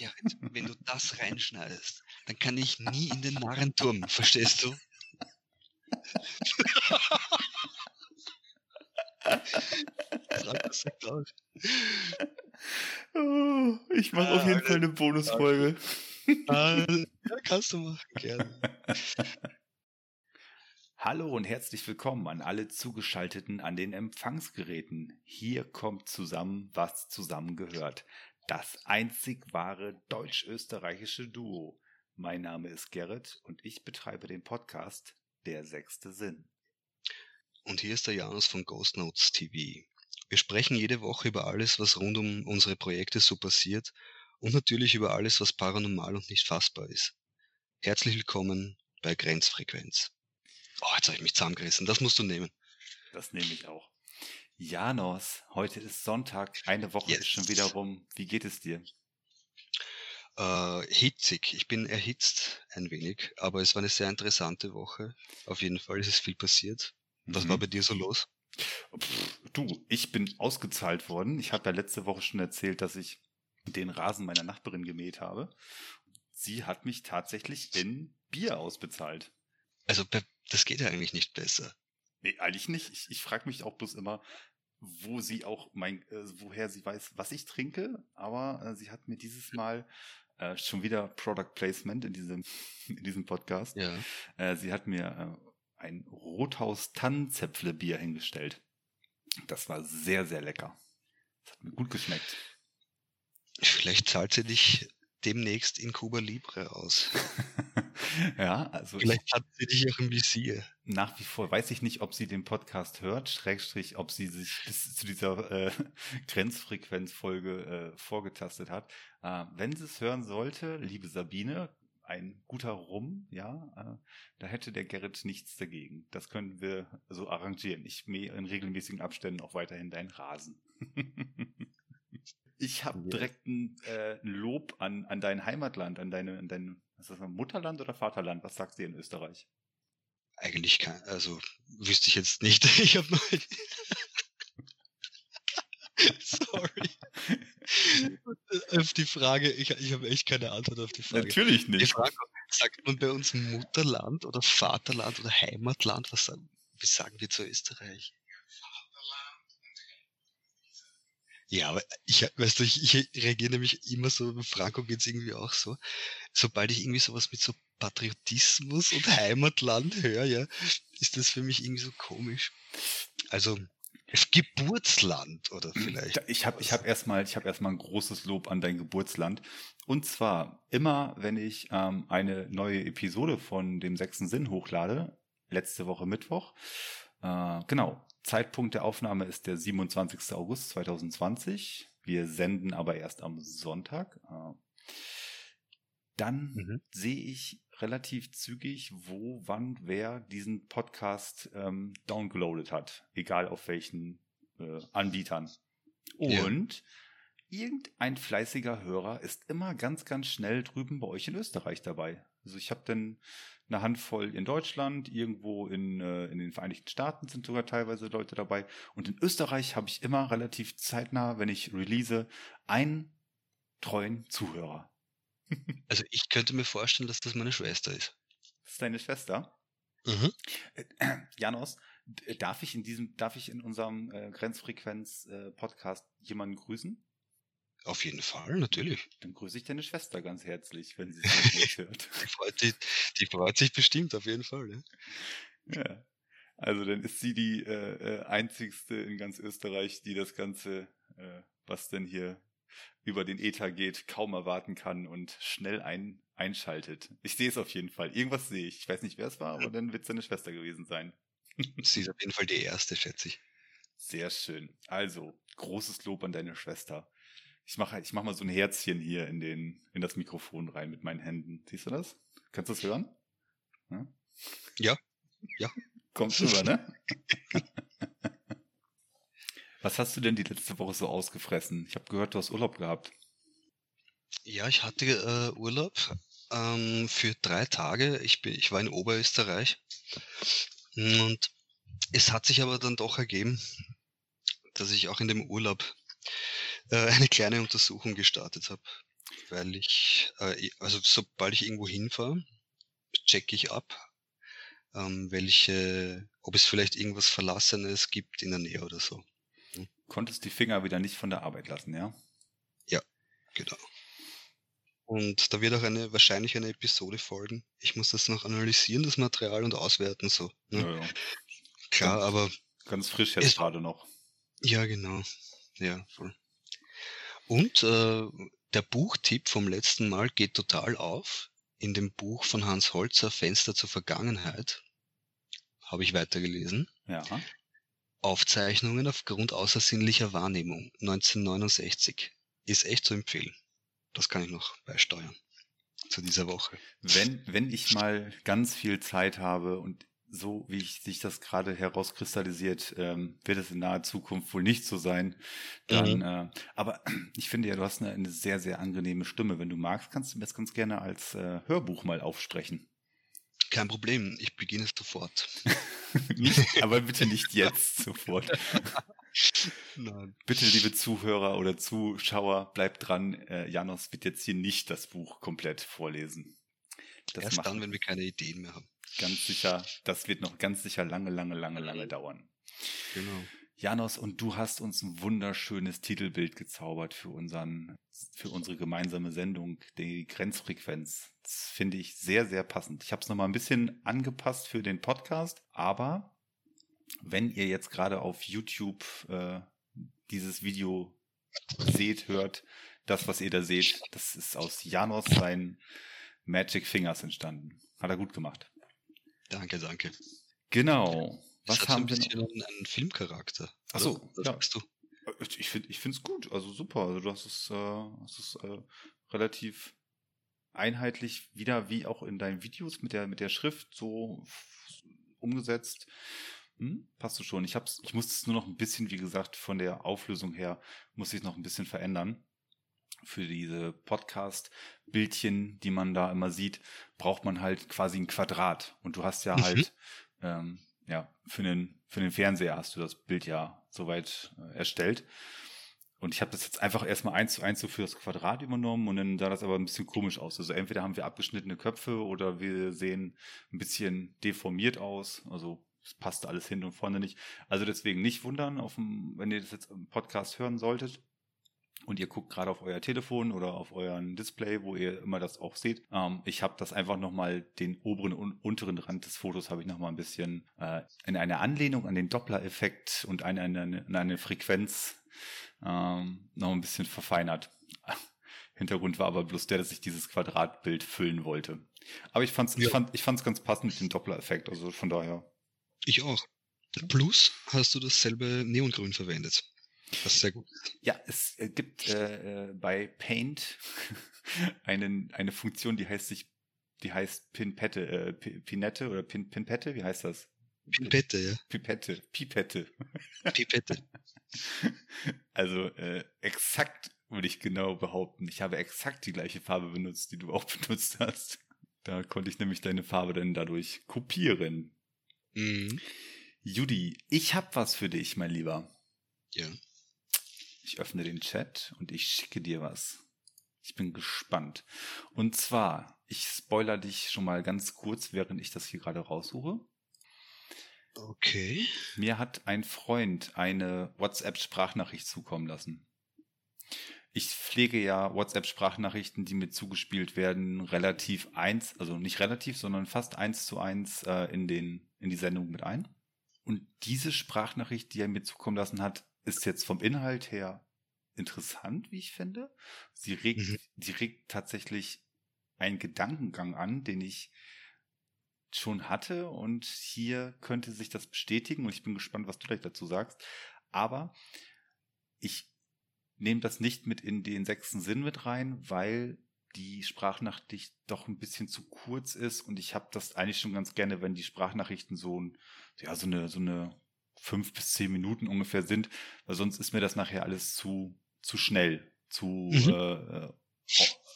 Gerrit, wenn du das reinschneidest, dann kann ich nie in den Narrenturm, verstehst du? Oh, ich mache auf jeden Fall eine Bonusfolge. ja, kannst du machen, gerne. Hallo und herzlich willkommen an alle Zugeschalteten an den Empfangsgeräten. Hier kommt zusammen, was zusammengehört. Das einzig wahre deutsch-österreichische Duo. Mein Name ist Gerrit und ich betreibe den Podcast Der sechste Sinn. Und hier ist der Janus von Ghost Notes TV. Wir sprechen jede Woche über alles, was rund um unsere Projekte so passiert und natürlich über alles, was paranormal und nicht fassbar ist. Herzlich willkommen bei Grenzfrequenz. Oh, jetzt habe ich mich zusammengerissen. Das musst du nehmen. Das nehme ich auch. Janos, heute ist Sonntag, eine Woche yes. ist schon wieder rum. Wie geht es dir? Äh, hitzig. Ich bin erhitzt ein wenig, aber es war eine sehr interessante Woche. Auf jeden Fall ist es viel passiert. Was mhm. war bei dir so los? Pff, du, ich bin ausgezahlt worden. Ich habe ja letzte Woche schon erzählt, dass ich den Rasen meiner Nachbarin gemäht habe. Sie hat mich tatsächlich in Bier ausbezahlt. Also das geht ja eigentlich nicht besser. Nee, eigentlich nicht. Ich, ich frage mich auch bloß immer, wo sie auch mein, äh, woher sie weiß, was ich trinke, aber äh, sie hat mir dieses Mal äh, schon wieder Product Placement in diesem, in diesem Podcast. Ja. Äh, sie hat mir äh, ein Rothaus Tannenzäpfle Bier hingestellt. Das war sehr, sehr lecker. Das hat mir gut geschmeckt. Vielleicht zahlt sie dich demnächst in Cuba Libre aus. ja, also. Vielleicht hat sie dich auch im Visier. Nach wie vor weiß ich nicht, ob sie den Podcast hört, Schrägstrich, ob sie sich bis zu dieser äh, Grenzfrequenzfolge äh, vorgetastet hat. Äh, wenn sie es hören sollte, liebe Sabine, ein guter Rum, ja, äh, da hätte der Gerrit nichts dagegen. Das können wir so arrangieren. Ich mähe in regelmäßigen Abständen auch weiterhin deinen Rasen. ich habe direkt ein, äh, Lob an, an dein Heimatland, an deine, an dein, was ist das, Mutterland oder Vaterland? Was sagst du in Österreich? Eigentlich kein, also wüsste ich jetzt nicht. Ich habe noch. Sorry. auf die Frage, ich, ich habe echt keine Antwort auf die Frage. Natürlich nicht. Die Frage, sagt man bei uns Mutterland oder Vaterland oder Heimatland? Was sagen, wie sagen wir zu Österreich? Ja, aber ich, weißt du, ich, ich reagiere nämlich immer so, Franco geht's irgendwie auch so. Sobald ich irgendwie sowas mit so Patriotismus und Heimatland höre, ja, ist das für mich irgendwie so komisch. Also, Geburtsland oder hm, vielleicht. Ich habe ich hab erstmal ich habe erstmal ein großes Lob an dein Geburtsland und zwar immer wenn ich ähm, eine neue Episode von dem sechsten Sinn hochlade, letzte Woche Mittwoch. Äh, genau, Zeitpunkt der Aufnahme ist der 27. August 2020. Wir senden aber erst am Sonntag. Äh, dann mhm. sehe ich relativ zügig, wo, wann, wer diesen Podcast ähm, downgeloadet hat, egal auf welchen äh, Anbietern. Und ja. irgendein fleißiger Hörer ist immer ganz, ganz schnell drüben bei euch in Österreich dabei. Also ich habe dann eine Handvoll in Deutschland, irgendwo in, äh, in den Vereinigten Staaten sind sogar teilweise Leute dabei. Und in Österreich habe ich immer relativ zeitnah, wenn ich release, einen treuen Zuhörer. Also ich könnte mir vorstellen, dass das meine Schwester ist. Das ist deine Schwester? Mhm. Äh, Janos, darf ich in diesem, darf ich in unserem äh, Grenzfrequenz-Podcast äh, jemanden grüßen? Auf jeden Fall, natürlich. Dann grüße ich deine Schwester ganz herzlich, wenn sie es nicht hört. die, freut, die, die, freut sich bestimmt, auf jeden Fall. Ja. ja. Also dann ist sie die äh, äh einzigste in ganz Österreich, die das Ganze, äh, was denn hier über den Ether geht, kaum erwarten kann und schnell ein, einschaltet. Ich sehe es auf jeden Fall. Irgendwas sehe ich. Ich weiß nicht, wer es war, aber dann wird es seine Schwester gewesen sein. Sie ist auf jeden Fall die erste, schätze ich. Sehr schön. Also, großes Lob an deine Schwester. Ich mache ich mach mal so ein Herzchen hier in, den, in das Mikrofon rein mit meinen Händen. Siehst du das? Kannst du das hören? Ja. Ja. ja. Kommt rüber, ne? Was hast du denn die letzte Woche so ausgefressen? Ich habe gehört, du hast Urlaub gehabt. Ja, ich hatte äh, Urlaub ähm, für drei Tage. Ich, bin, ich war in Oberösterreich. Und es hat sich aber dann doch ergeben, dass ich auch in dem Urlaub eine kleine Untersuchung gestartet habe. weil ich, äh, also sobald ich irgendwo hinfahre, checke ich ab, ähm, welche, ob es vielleicht irgendwas Verlassenes gibt in der Nähe oder so. Hm. Konntest die Finger wieder nicht von der Arbeit lassen, ja? Ja, genau. Und da wird auch eine, wahrscheinlich eine Episode folgen. Ich muss das noch analysieren, das Material und auswerten, so. Ne? Ja, ja. Klar, ganz, aber. Ganz frisch jetzt gerade noch. Ja, genau. Ja, voll. Und äh, der Buchtipp vom letzten Mal geht total auf. In dem Buch von Hans Holzer Fenster zur Vergangenheit habe ich weitergelesen. Ja. Aufzeichnungen aufgrund außersinnlicher Wahrnehmung 1969 ist echt zu empfehlen. Das kann ich noch beisteuern zu dieser Woche. Wenn, wenn ich mal ganz viel Zeit habe und so wie ich, sich das gerade herauskristallisiert, ähm, wird es in naher Zukunft wohl nicht so sein. Dann, mhm. äh, aber ich finde ja, du hast eine, eine, sehr, sehr angenehme Stimme. Wenn du magst, kannst du mir das ganz gerne als äh, Hörbuch mal aufsprechen. Kein Problem, ich beginne sofort. nicht, aber bitte nicht jetzt sofort. Nein. Bitte, liebe Zuhörer oder Zuschauer, bleibt dran. Äh, Janos wird jetzt hier nicht das Buch komplett vorlesen. Das Erst dann, wenn wir keine Ideen mehr haben. Ganz sicher, das wird noch ganz sicher lange, lange, lange, lange dauern. Genau. Janos, und du hast uns ein wunderschönes Titelbild gezaubert für unseren, für unsere gemeinsame Sendung, die Grenzfrequenz. Das finde ich sehr, sehr passend. Ich habe es nochmal ein bisschen angepasst für den Podcast, aber wenn ihr jetzt gerade auf YouTube äh, dieses Video seht, hört, das, was ihr da seht, das ist aus Janos sein Magic Fingers entstanden. Hat er gut gemacht. Danke, danke. Genau. Was haben wir noch? einen Filmcharakter. Achso, was ja. sagst du? Ich finde ich finde es gut, also super. Also du hast es, äh, hast es äh, relativ einheitlich wieder wie auch in deinen Videos mit der mit der Schrift so umgesetzt. Hm, passt du schon. Ich hab's, ich muss es nur noch ein bisschen, wie gesagt, von der Auflösung her muss ich noch ein bisschen verändern für diese Podcast-Bildchen, die man da immer sieht, braucht man halt quasi ein Quadrat. Und du hast ja mhm. halt, ähm, ja, für den, für den Fernseher hast du das Bild ja soweit äh, erstellt. Und ich habe das jetzt einfach erstmal eins zu eins so für das Quadrat übernommen und dann sah das aber ein bisschen komisch aus. Also entweder haben wir abgeschnittene Köpfe oder wir sehen ein bisschen deformiert aus. Also es passte alles hin und vorne nicht. Also deswegen nicht wundern, auf dem, wenn ihr das jetzt im Podcast hören solltet und ihr guckt gerade auf euer Telefon oder auf euren Display, wo ihr immer das auch seht. Ähm, ich habe das einfach nochmal, den oberen und unteren Rand des Fotos habe ich nochmal ein bisschen äh, in eine Anlehnung an den Doppler-Effekt und eine, eine, eine Frequenz ähm, noch ein bisschen verfeinert. Hintergrund war aber bloß der, dass ich dieses Quadratbild füllen wollte. Aber ich fand's, ja. ich fand, ich fand's ganz passend mit dem Doppler-Effekt, also von daher. Ich auch. Plus hast du dasselbe Neongrün verwendet. Das ist sehr gut. Ja, es äh, gibt äh, äh, bei Paint einen, eine Funktion, die heißt sich, die heißt Pinpette, äh, Pinette oder Pin, Pinpette, wie heißt das? Pipette, ja. Pipette, Pipette. Pipette. Also äh, exakt würde ich genau behaupten. Ich habe exakt die gleiche Farbe benutzt, die du auch benutzt hast. Da konnte ich nämlich deine Farbe dann dadurch kopieren. Mhm. Judy, ich habe was für dich, mein Lieber. Ja. Ich öffne den Chat und ich schicke dir was. Ich bin gespannt. Und zwar, ich spoiler dich schon mal ganz kurz, während ich das hier gerade raussuche. Okay. Mir hat ein Freund eine WhatsApp-Sprachnachricht zukommen lassen. Ich pflege ja WhatsApp-Sprachnachrichten, die mir zugespielt werden, relativ eins, also nicht relativ, sondern fast eins zu eins äh, in, den, in die Sendung mit ein. Und diese Sprachnachricht, die er mir zukommen lassen hat, ist jetzt vom Inhalt her interessant, wie ich finde. Sie regt, mhm. sie regt tatsächlich einen Gedankengang an, den ich schon hatte und hier könnte sich das bestätigen und ich bin gespannt, was du gleich dazu sagst. Aber ich nehme das nicht mit in den sechsten Sinn mit rein, weil die Sprachnachricht doch ein bisschen zu kurz ist und ich habe das eigentlich schon ganz gerne, wenn die Sprachnachrichten so ein, ja, so eine, so eine fünf bis zehn Minuten ungefähr sind, weil sonst ist mir das nachher alles zu, zu schnell, zu, mhm. äh, oh,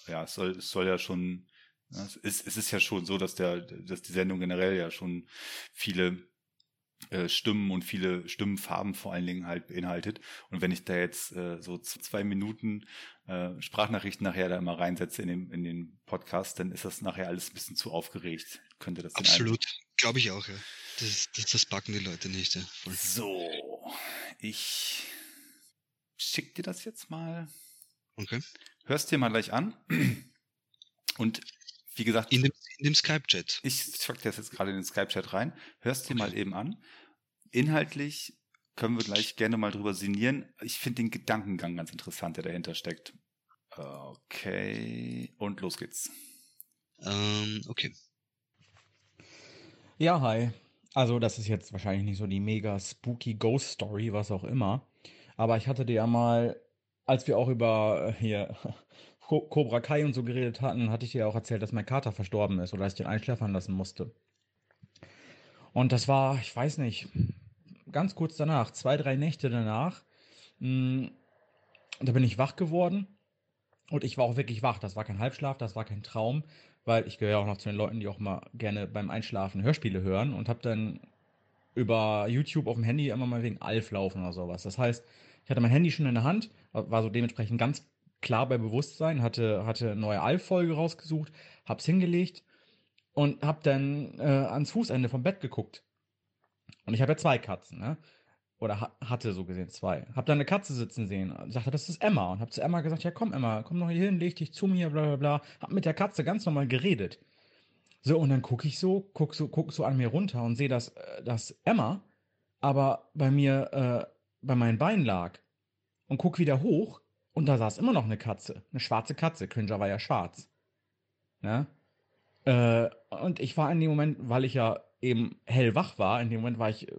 ja, es soll, es soll ja schon, ja, es, ist, es ist ja schon so, dass der, dass die Sendung generell ja schon viele äh, Stimmen und viele Stimmenfarben vor allen Dingen halt beinhaltet. Und wenn ich da jetzt äh, so zwei Minuten äh, Sprachnachrichten nachher da mal reinsetze in den, in den Podcast, dann ist das nachher alles ein bisschen zu aufgeregt. Könnte das Absolut, glaube ich auch, ja. Das, das, das packen die Leute nicht. Ja. Voll. So, ich schick dir das jetzt mal. Okay. Hörst dir mal gleich an. Und wie gesagt. In dem, in dem Skype-Chat. Ich pack das jetzt gerade in den Skype-Chat rein. Hörst dir okay. mal eben an. Inhaltlich können wir gleich gerne mal drüber sinnieren. Ich finde den Gedankengang ganz interessant, der dahinter steckt. Okay. Und los geht's. Ähm, okay. Ja, hi. Also, das ist jetzt wahrscheinlich nicht so die mega spooky Ghost Story, was auch immer. Aber ich hatte dir ja mal, als wir auch über äh, hier Cobra Kai und so geredet hatten, hatte ich dir auch erzählt, dass mein Kater verstorben ist oder dass ich den einschläfern lassen musste. Und das war, ich weiß nicht, ganz kurz danach, zwei, drei Nächte danach, mh, hm, da bin ich wach geworden. Und ich war auch wirklich wach. Das war kein Halbschlaf, das war kein Traum, weil ich gehöre auch noch zu den Leuten, die auch mal gerne beim Einschlafen Hörspiele hören und habe dann über YouTube auf dem Handy immer mal wegen Alf laufen oder sowas. Das heißt, ich hatte mein Handy schon in der Hand, war so dementsprechend ganz klar bei Bewusstsein, hatte, hatte eine neue Alf-Folge rausgesucht, hab's hingelegt und hab dann äh, ans Fußende vom Bett geguckt. Und ich habe ja zwei Katzen, ne? Oder ha hatte so gesehen zwei. Hab da eine Katze sitzen sehen. Sagte, das ist Emma. Und hab zu Emma gesagt, ja komm Emma, komm noch hier hin, leg dich zu mir, bla bla bla. Hab mit der Katze ganz normal geredet. So, und dann gucke ich so, guck so, guck so an mir runter und sehe, dass, äh, dass Emma aber bei mir, äh, bei meinen Beinen lag. Und guck wieder hoch und da saß immer noch eine Katze. Eine schwarze Katze. Cringer war ja schwarz. Ne? Äh, und ich war in dem Moment, weil ich ja eben hellwach war, in dem Moment war ich, äh,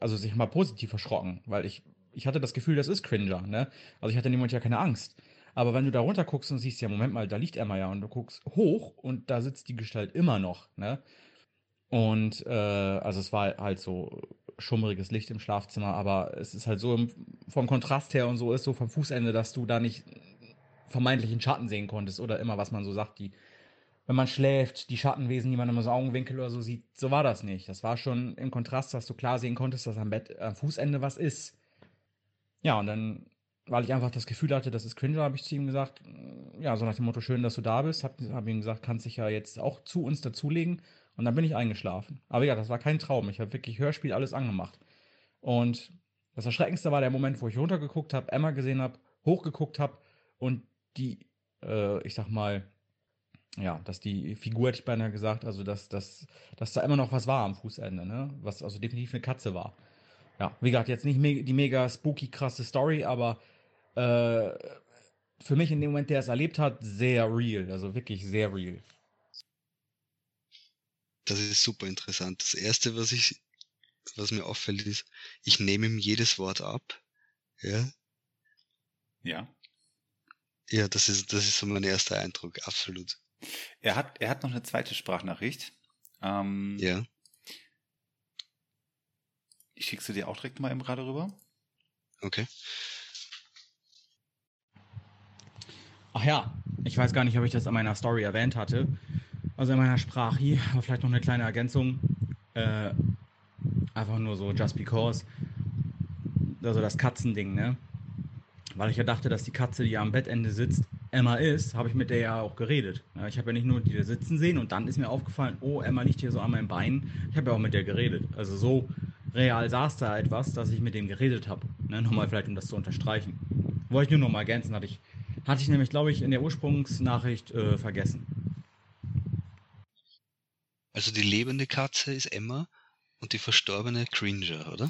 also sich mal positiv erschrocken, weil ich, ich hatte das Gefühl, das ist Cringer, ne? Also ich hatte in ja keine Angst. Aber wenn du da runter guckst und siehst, ja, Moment mal, da liegt Emma ja und du guckst hoch und da sitzt die Gestalt immer noch, ne? Und äh, also es war halt so schummriges Licht im Schlafzimmer, aber es ist halt so im, vom Kontrast her und so ist so vom Fußende, dass du da nicht vermeintlichen Schatten sehen konntest oder immer, was man so sagt, die, wenn man schläft, die Schattenwesen, die man immer so Augenwinkel oder so sieht, so war das nicht. Das war schon im Kontrast, dass du klar sehen konntest, dass am Bett, am Fußende was ist. Ja, und dann, weil ich einfach das Gefühl hatte, das ist cringe, habe ich zu ihm gesagt, ja, so nach dem Motto, schön, dass du da bist, habe hab ihm gesagt, kannst dich ja jetzt auch zu uns dazulegen. Und dann bin ich eingeschlafen. Aber ja, das war kein Traum. Ich habe wirklich Hörspiel alles angemacht. Und das Erschreckendste war der Moment, wo ich runtergeguckt habe, Emma gesehen habe, hochgeguckt habe und die, äh, ich sag mal, ja, dass die Figur, hätte ich beinahe gesagt, also dass, dass, dass da immer noch was war am Fußende, ne? Was also definitiv eine Katze war. Ja, wie gesagt, jetzt nicht me die mega spooky krasse Story, aber äh, für mich in dem Moment, der es erlebt hat, sehr real, also wirklich sehr real. Das ist super interessant. Das erste, was ich, was mir auffällt, ist, ich nehme ihm jedes Wort ab. Ja. Ja. Ja, das ist, das ist so mein erster Eindruck, absolut. Er hat, er hat noch eine zweite Sprachnachricht. Ähm, ja. Ich schicke sie dir auch direkt mal eben gerade rüber. Okay. Ach ja, ich weiß gar nicht, ob ich das an meiner Story erwähnt hatte. Also in meiner Sprache, aber vielleicht noch eine kleine Ergänzung. Äh, einfach nur so just because. Also das Katzending, ne? Weil ich ja dachte, dass die Katze, die am Bettende sitzt, Emma ist, habe ich mit der ja auch geredet. ich habe ja nicht nur die da sitzen sehen und dann ist mir aufgefallen, oh, Emma liegt hier so an meinem Bein. Ich habe ja auch mit der geredet. Also so real saß da etwas, dass ich mit dem geredet habe. Ne? Nochmal vielleicht, um das zu unterstreichen. Wollte ich nur noch mal ergänzen, hatte ich, hatte ich nämlich, glaube ich, in der Ursprungsnachricht äh, vergessen. Also die lebende Katze ist Emma und die verstorbene Cringer, oder?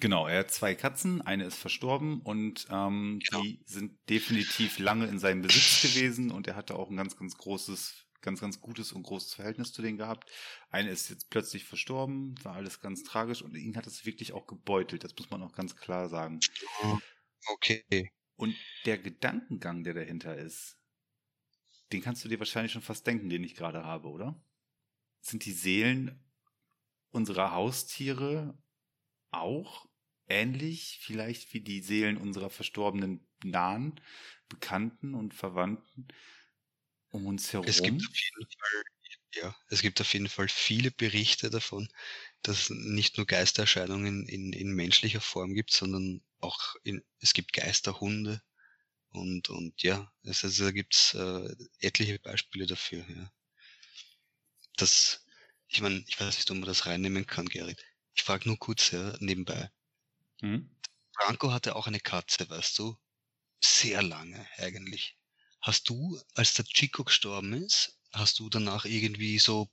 Genau, er hat zwei Katzen, eine ist verstorben und ähm, genau. die sind definitiv lange in seinem Besitz gewesen und er hatte auch ein ganz, ganz großes, ganz, ganz gutes und großes Verhältnis zu denen gehabt. Eine ist jetzt plötzlich verstorben, war alles ganz tragisch und ihn hat es wirklich auch gebeutelt, das muss man auch ganz klar sagen. Okay. Und der Gedankengang, der dahinter ist, den kannst du dir wahrscheinlich schon fast denken, den ich gerade habe, oder? sind die Seelen unserer Haustiere auch ähnlich, vielleicht wie die Seelen unserer verstorbenen nahen Bekannten und Verwandten um uns herum? Es gibt auf jeden Fall, ja, es gibt auf jeden Fall viele Berichte davon, dass es nicht nur Geistererscheinungen in, in menschlicher Form gibt, sondern auch in, es gibt Geisterhunde und, und ja, es, also da gibt's äh, etliche Beispiele dafür. Ja. Das, ich meine, ich weiß nicht, ob man das reinnehmen kann, Gerrit. Ich frage nur kurz ja, nebenbei. Mhm. Franco hatte auch eine Katze, weißt du? Sehr lange eigentlich. Hast du, als der Chico gestorben ist, hast du danach irgendwie so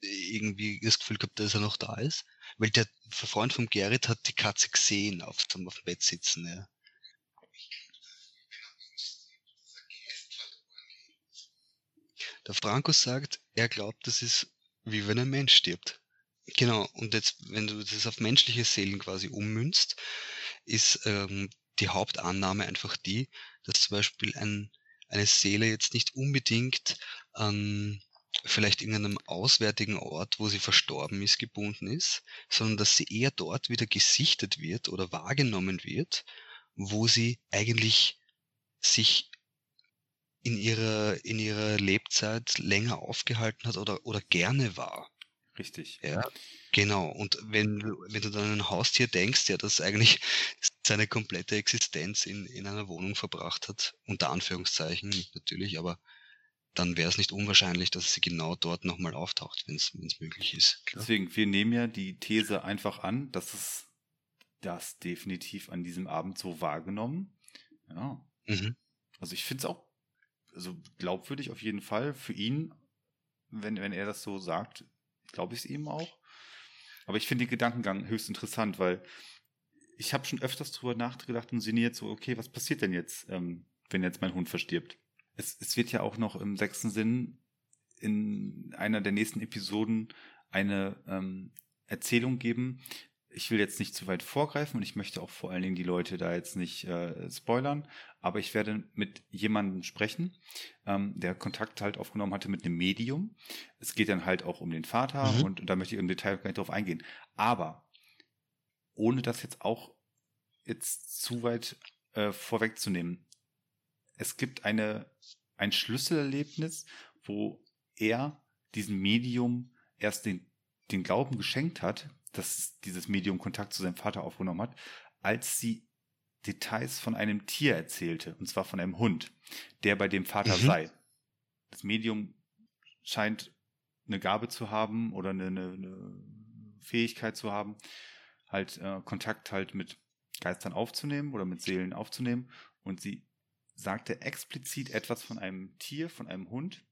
irgendwie das Gefühl gehabt, dass er noch da ist? Weil der Freund von Gerrit hat die Katze gesehen auf dem, auf dem Bett sitzen, ja. Der Franco sagt, er glaubt, das ist wie wenn ein Mensch stirbt. Genau, und jetzt, wenn du das auf menschliche Seelen quasi ummünzt, ist ähm, die Hauptannahme einfach die, dass zum Beispiel ein, eine Seele jetzt nicht unbedingt an vielleicht irgendeinem auswärtigen Ort, wo sie verstorben ist, gebunden ist, sondern dass sie eher dort wieder gesichtet wird oder wahrgenommen wird, wo sie eigentlich sich in ihrer, in ihrer Lebzeit länger aufgehalten hat oder, oder gerne war. Richtig. Ja, genau. Und wenn, wenn du dann an ein Haustier denkst, ja, das eigentlich seine komplette Existenz in, in einer Wohnung verbracht hat, unter Anführungszeichen natürlich, aber dann wäre es nicht unwahrscheinlich, dass sie genau dort nochmal auftaucht, wenn es möglich ist. Klar. Deswegen, wir nehmen ja die These einfach an, dass es das definitiv an diesem Abend so wahrgenommen. Ja. Mhm. Also ich finde es auch also glaubwürdig auf jeden Fall für ihn, wenn, wenn er das so sagt, glaube ich es ihm auch. Aber ich finde den Gedankengang höchst interessant, weil ich habe schon öfters drüber nachgedacht und sinniert so, okay, was passiert denn jetzt, ähm, wenn jetzt mein Hund verstirbt? Es, es wird ja auch noch im sechsten Sinn in einer der nächsten Episoden eine ähm, Erzählung geben, ich will jetzt nicht zu weit vorgreifen und ich möchte auch vor allen Dingen die Leute da jetzt nicht äh, spoilern, aber ich werde mit jemandem sprechen, ähm, der Kontakt halt aufgenommen hatte mit einem Medium. Es geht dann halt auch um den Vater mhm. und, und, da möchte ich im Detail gar nicht drauf eingehen. Aber ohne das jetzt auch jetzt zu weit äh, vorwegzunehmen, es gibt eine ein Schlüsselerlebnis, wo er diesem Medium erst den den Glauben geschenkt hat, dass dieses Medium Kontakt zu seinem Vater aufgenommen hat, als sie Details von einem Tier erzählte, und zwar von einem Hund, der bei dem Vater mhm. sei. Das Medium scheint eine Gabe zu haben oder eine, eine, eine Fähigkeit zu haben, halt äh, Kontakt halt mit Geistern aufzunehmen oder mit Seelen aufzunehmen. Und sie sagte explizit etwas von einem Tier, von einem Hund.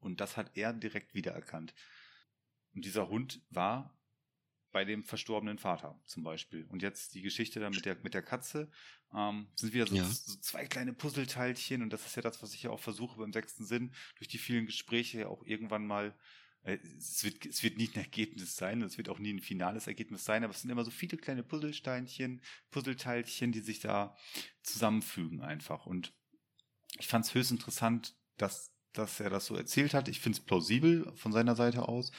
Und das hat er direkt wiedererkannt. Und dieser Hund war bei dem verstorbenen Vater zum Beispiel. Und jetzt die Geschichte dann mit der, mit der Katze. Ähm, sind wieder so, ja. so, zwei kleine Puzzleteilchen und das ist ja das, was ich ja auch versuche beim sechsten Sinn, durch die vielen Gespräche auch irgendwann mal äh, es wird, es wird nie ein Ergebnis sein, es wird auch nie ein finales Ergebnis sein, aber es sind immer so viele kleine Puzzlesteinchen, Puzzleteilchen, die sich da zusammenfügen einfach. Und ich fand es höchst interessant, dass, dass er das so erzählt hat. Ich finde es plausibel von seiner Seite aus.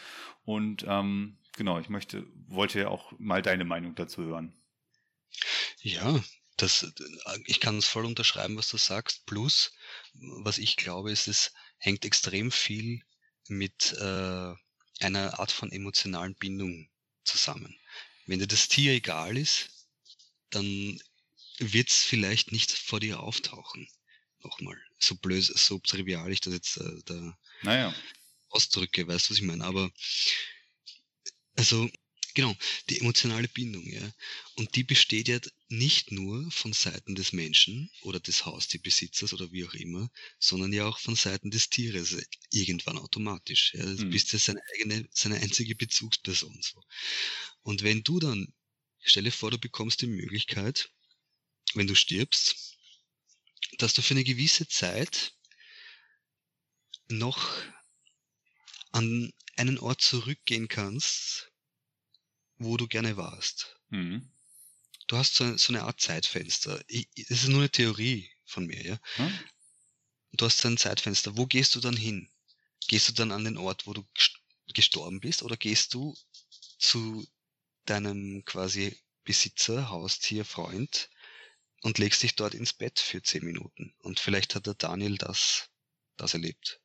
Und ähm, genau, ich möchte, wollte ja auch mal deine Meinung dazu hören. Ja, das, ich kann es voll unterschreiben, was du sagst. Plus, was ich glaube, ist, es hängt extrem viel mit äh, einer Art von emotionalen Bindung zusammen. Wenn dir das Tier egal ist, dann wird es vielleicht nicht vor dir auftauchen. Nochmal, so blöd, so trivial ich das jetzt äh, da naja. ausdrücke, weißt du, was ich meine? Aber also, genau, die emotionale Bindung, ja. Und die besteht ja nicht nur von Seiten des Menschen oder des Haustierbesitzers oder wie auch immer, sondern ja auch von Seiten des Tieres irgendwann automatisch. Ja. Du mhm. bist ja seine eigene, seine einzige Bezugsperson. So. Und wenn du dann, stelle vor, du bekommst die Möglichkeit, wenn du stirbst, dass du für eine gewisse Zeit noch an einen Ort zurückgehen kannst, wo du gerne warst. Mhm. Du hast so, so, eine Art Zeitfenster. Ich, das ist nur eine Theorie von mir, ja. Hm? Du hast so ein Zeitfenster. Wo gehst du dann hin? Gehst du dann an den Ort, wo du gestorben bist, oder gehst du zu deinem quasi Besitzer, Haustier, Freund und legst dich dort ins Bett für zehn Minuten? Und vielleicht hat der Daniel das, das erlebt.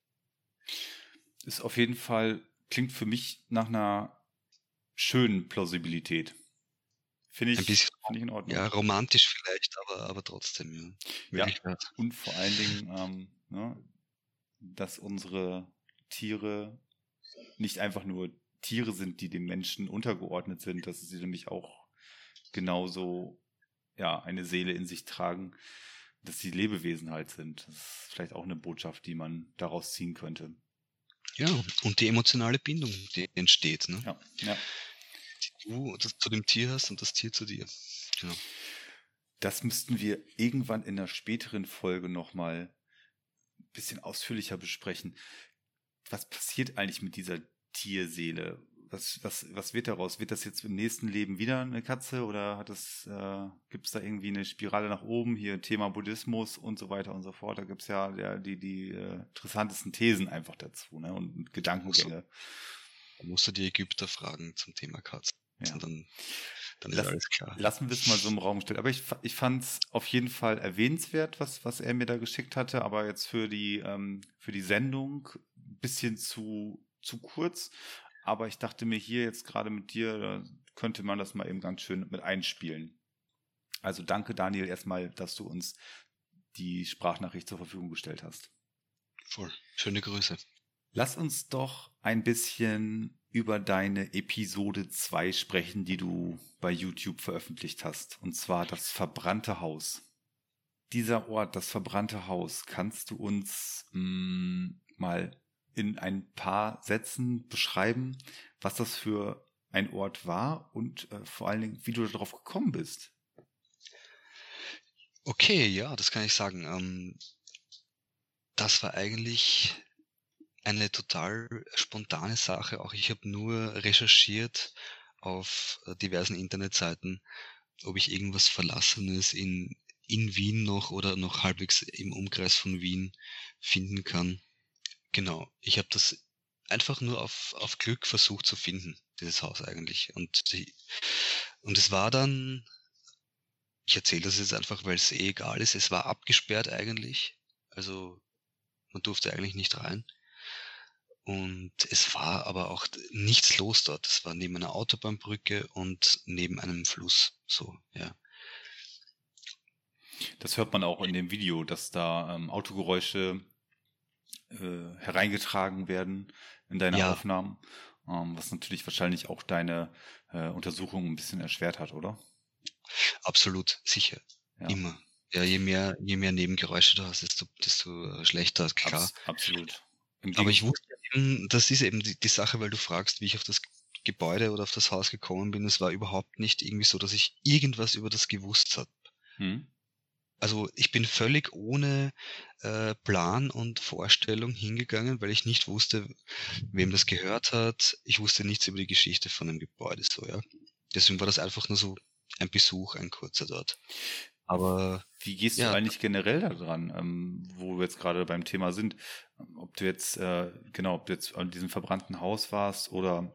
Ist auf jeden Fall klingt für mich nach einer schönen Plausibilität. Finde ich, bisschen, finde ich in Ordnung. ja, romantisch vielleicht, aber, aber trotzdem, ja. Ja. Und vor allen Dingen, ähm, ne, dass unsere Tiere nicht einfach nur Tiere sind, die dem Menschen untergeordnet sind, dass sie nämlich auch genauso ja, eine Seele in sich tragen, dass sie Lebewesen halt sind. Das ist vielleicht auch eine Botschaft, die man daraus ziehen könnte. Ja, und die emotionale Bindung, die entsteht, ne? Ja, ja. die du zu dem Tier hast und das Tier zu dir. Genau. Das müssten wir irgendwann in einer späteren Folge nochmal ein bisschen ausführlicher besprechen. Was passiert eigentlich mit dieser Tierseele? Was, was, was wird daraus? Wird das jetzt im nächsten Leben wieder eine Katze oder hat es, äh, gibt es da irgendwie eine Spirale nach oben? Hier Thema Buddhismus und so weiter und so fort. Da gibt es ja der, die, die äh, interessantesten Thesen einfach dazu ne? und, Gedankengänge. Da musst du die Ägypter fragen zum Thema Katze. Ja. Und dann, dann ist Lass- alles klar. Lassen wir es mal so im Raum stellen. Aber ich, ich fand es auf jeden Fall erwähnenswert, was, was er mir da geschickt hatte. Aber jetzt für die, ähm, für die Sendung ein bisschen zu, zu kurz. Aber ich dachte mir hier jetzt gerade mit dir, da könnte man das mal eben ganz schön mit einspielen. Also danke, Daniel, erstmal, dass du uns die Sprachnachricht zur Verfügung gestellt hast. Voll. Schöne Grüße. Lass uns doch ein bisschen über deine Episode 2 sprechen, die du bei YouTube veröffentlicht hast. Und zwar das verbrannte Haus. Dieser Ort, das verbrannte Haus, kannst du uns mh, mal in ein paar Sätzen beschreiben, was das für ein Ort war und äh, vor allen Dingen, wie du darauf gekommen bist? Okay, ja, das kann ich sagen. Ähm, das war eigentlich eine total spontane Sache. Auch ich habe nur recherchiert auf äh, diversen Internetseiten, ob ich irgendwas Verlassenes in, in Wien noch oder noch halbwegs im Umkreis von Wien finden kann. Genau, ich habe das einfach nur auf, auf Glück versucht zu finden, dieses Haus eigentlich. Und, die, und es war dann ich erzähle das jetzt einfach, weil es eh egal ist. Es war abgesperrt eigentlich. Also man durfte eigentlich nicht rein. Und es war aber auch nichts los dort. Es war neben einer Autobahnbrücke und neben einem Fluss. So, ja. Das hört man auch in dem Video, dass da ähm, Autogeräusche äh, hereingetragen werden in deine Ja. Aufnahmen, ähm, was natürlich wahrscheinlich auch deine äh, Untersuchung ein bisschen erschwert hat, oder? Absolut, sicher. Ja. Immer. Ja, je mehr, je mehr Nebengeräusche du hast, desto, desto äh, schlechter, klar. Abs absolut. Aber ich wusste eben, das ist eben die, die Sache, weil du fragst, wie ich auf das Gebäude oder auf das Haus gekommen bin. Es war überhaupt nicht irgendwie so, dass ich irgendwas über das gewusst habe. Hm? Also ich bin völlig ohne äh, Plan und Vorstellung hingegangen, weil ich nicht wusste, wem das gehört hat. Ich wusste nichts über die Geschichte von dem Gebäude so, ja. Deswegen war das einfach nur so ein Besuch, ein kurzer dort. Aber Wie gehst du Ja. eigentlich generell daran, ähm, wo wir jetzt gerade beim Thema sind? Ob du jetzt, äh, genau, ob du jetzt an diesem verbrannten Haus warst oder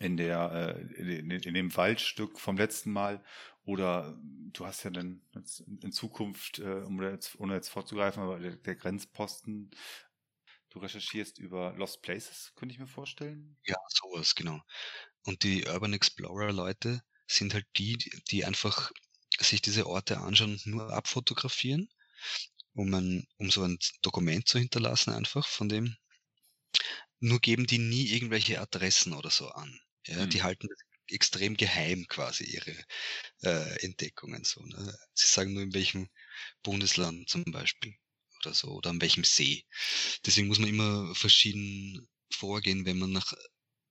in der, äh, in, in dem Waldstück vom letzten Mal oder du hast ja dann in Zukunft, äh, um jetzt, ohne jetzt vorzugreifen, aber der, der Grenzposten, du recherchierst über Lost Places, könnte ich mir vorstellen. Ja, sowas, genau. Und die Urban Explorer Leute sind halt die, die einfach sich diese Orte anschauen und nur abfotografieren, um, ein, um so ein Dokument zu hinterlassen einfach von dem. Nur geben die nie irgendwelche Adressen oder so an. Ja, Hm. die halten das extrem geheim quasi ihre äh, Entdeckungen so. Ne? Sie sagen nur in welchem Bundesland zum Beispiel oder so oder an welchem See. Deswegen muss man immer verschieden vorgehen, wenn man nach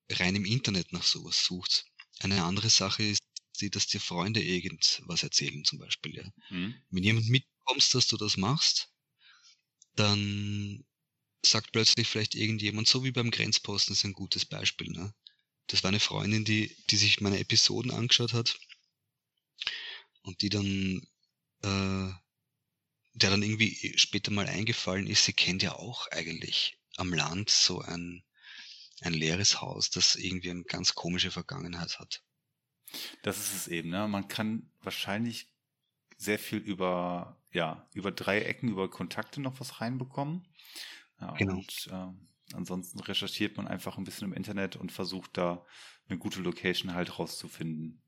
rein im Internet nach sowas sucht. Eine andere Sache ist, dass dir Freunde irgendwas erzählen zum Beispiel. Ja. Hm? Wenn jemand mitbekommst, dass du das machst, dann sagt plötzlich vielleicht irgendjemand, so wie beim Grenzposten ist ein gutes Beispiel. Ne? Das war eine Freundin, die, die sich meine Episoden angeschaut hat und die dann, äh, der dann irgendwie später mal eingefallen ist, sie kennt ja auch eigentlich am Land so ein, ein leeres Haus, das irgendwie eine ganz komische Vergangenheit hat. Das ist es eben, ne? Man kann wahrscheinlich sehr viel über, ja, über drei Ecken, über Kontakte noch was reinbekommen. Ja, Genau. Und äh, ansonsten recherchiert man einfach ein bisschen im Internet und versucht da eine gute Location halt rauszufinden.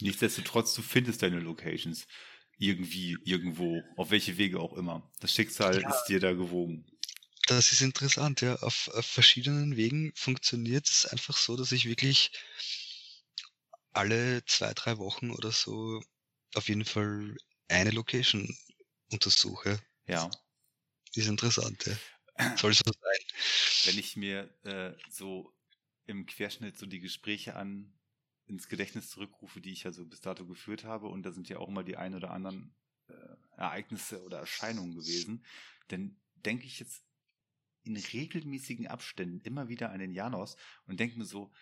Nichtsdestotrotz, du findest deine Locations irgendwie, irgendwo, auf welche Wege auch immer. Das Schicksal ja. ist dir da gewogen. Das ist interessant, ja. Auf, auf verschiedenen Wegen funktioniert es einfach so, dass ich wirklich alle zwei, drei Wochen oder so auf jeden Fall eine Location untersuche. Ja. Ist interessant, ja. Soll so sein. Wenn ich mir äh, so im Querschnitt so die Gespräche an ins Gedächtnis zurückrufe, die ich ja so bis dato geführt habe, und da sind ja auch mal die ein oder anderen äh, Ereignisse oder Erscheinungen gewesen, dann denke ich jetzt in regelmäßigen Abständen immer wieder an den Janos und denke mir so,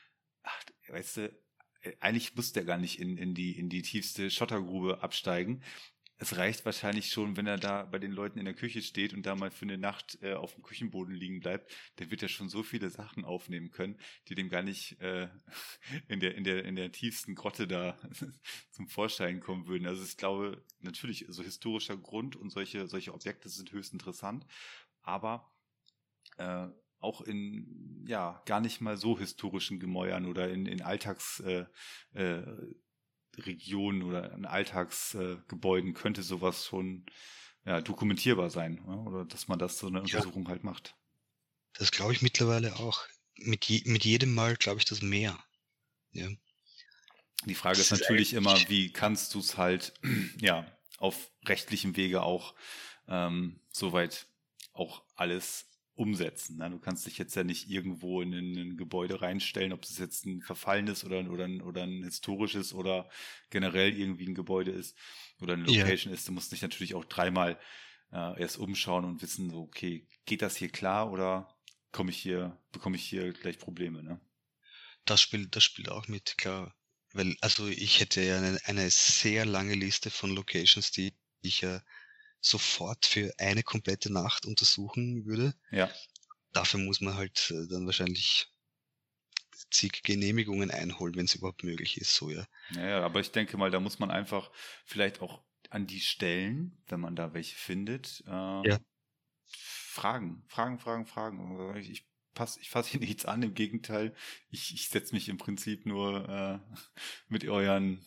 ach, weißt du, äh, eigentlich muss der gar nicht in, in, die, in die tiefste Schottergrube absteigen es reicht wahrscheinlich schon, wenn er da bei den Leuten in der Küche steht und da mal für eine Nacht äh, auf dem Küchenboden liegen bleibt, der wird ja schon so viele Sachen aufnehmen können, die dem gar nicht äh, in der in der in der tiefsten Grotte da zum Vorschein kommen würden. Also ich glaube natürlich so historischer Grund und solche solche Objekte sind höchst interessant, aber äh, auch in ja gar nicht mal so historischen Gemäuern oder in in Alltags äh, äh, Regionen oder in Alltagsgebäuden äh, könnte sowas schon ja, dokumentierbar sein. Ja? Oder dass man das so eine Untersuchung ja. halt macht. Das glaube ich mittlerweile auch. Mit, je, mit jedem Mal glaube ich das mehr. Ja. Die Frage das ist natürlich ist immer, wie kannst du es halt ja auf rechtlichem Wege auch ähm, soweit auch alles umsetzen. Ne? Du kannst dich jetzt ja nicht irgendwo in ein, ein Gebäude reinstellen, ob es jetzt ein verfallenes oder, oder, ein, oder ein historisches oder generell irgendwie ein Gebäude ist oder eine Location yeah. ist. Du musst dich natürlich auch dreimal äh, erst umschauen und wissen, so, okay, geht das hier klar oder komme ich hier, bekomme ich hier gleich Probleme, ne? Das spielt, das spielt auch mit, klar. Weil, also ich hätte ja eine, eine sehr lange Liste von Locations, die ich ja sofort für eine komplette Nacht untersuchen würde. Ja. Dafür muss man halt äh, dann wahrscheinlich zig Genehmigungen einholen, wenn es überhaupt möglich ist, so ja. Ja, aber ich denke mal, da muss man einfach vielleicht auch an die Stellen, wenn man da welche findet, äh, ja. fragen, fragen, fragen, fragen. Ich pass, ich fasse hier nichts an, im Gegenteil, ich, ich setze mich im Prinzip nur äh, mit euren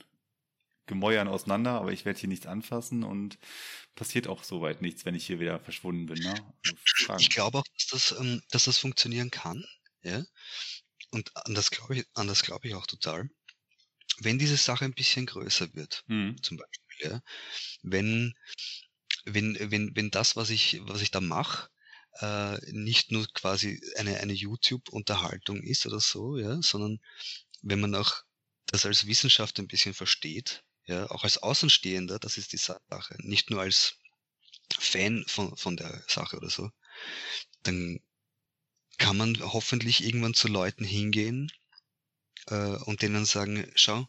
Gemäuern auseinander, aber ich werde hier nichts anfassen und passiert auch soweit nichts, wenn ich hier wieder verschwunden bin. Ne? Also ich glaube auch, dass das, ähm, dass das funktionieren kann. Ja? Und an das glaube ich, an das glaube ich auch total. Wenn diese Sache ein bisschen größer wird, mhm. zum Beispiel, ja, wenn, wenn, wenn, wenn das, was ich, was ich da mache, äh, nicht nur quasi eine, eine YouTube-Unterhaltung ist oder so, ja, sondern wenn man auch das als Wissenschaft ein bisschen versteht, ja, auch als Außenstehender, das ist die Sache, nicht nur als Fan von, von der Sache oder so, dann kann man hoffentlich irgendwann zu Leuten hingehen äh, und denen sagen, schau,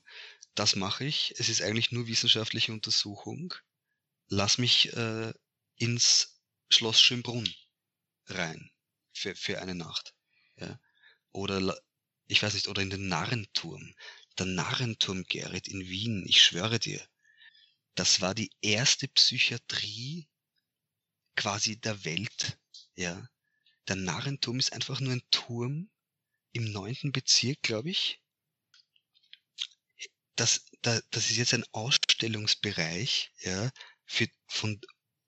das mache ich, es ist eigentlich nur wissenschaftliche Untersuchung, lass mich äh, ins Schloss Schönbrunn rein für, für eine Nacht. Ja? Oder ich weiß nicht, oder in den Narrenturm der Narrenturm, Gerrit, in Wien, ich schwöre dir, das war die erste Psychiatrie quasi der Welt, ja. Der Narrenturm ist einfach nur ein Turm im neunten Bezirk, glaube ich. Das, da, das ist jetzt ein Ausstellungsbereich, ja, für, von,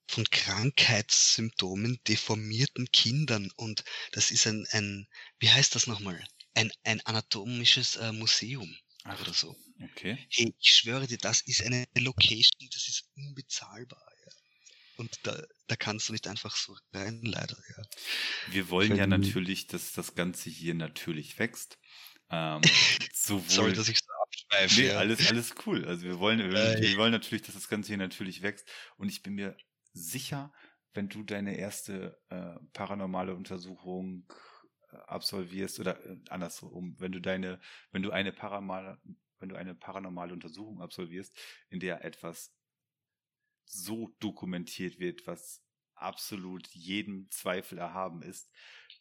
von Krankheitssymptomen deformierten Kindern und das ist ein, ein wie heißt das nochmal? Ein, ein anatomisches äh, Museum. Ach, oder so. Okay. Hey, ich schwöre dir, das ist eine Location, das ist unbezahlbar. Ja. Und da, da kannst du nicht einfach so rein, leider. Ja. Wir wollen Wenn, ja natürlich, dass das Ganze hier natürlich wächst. Ähm, sowohl, Sorry, dass ich so abschweife. Nee, ja. alles, alles cool. Also wir wollen, wir, äh, wir wollen natürlich, dass das Ganze hier natürlich wächst. Und ich bin mir sicher, wenn du deine erste äh, paranormale Untersuchung absolvierst oder äh, andersrum, wenn du deine, wenn du eine paranormale, wenn du eine paranormale Untersuchung absolvierst, in der etwas so dokumentiert wird, was absolut jedem Zweifel erhaben ist,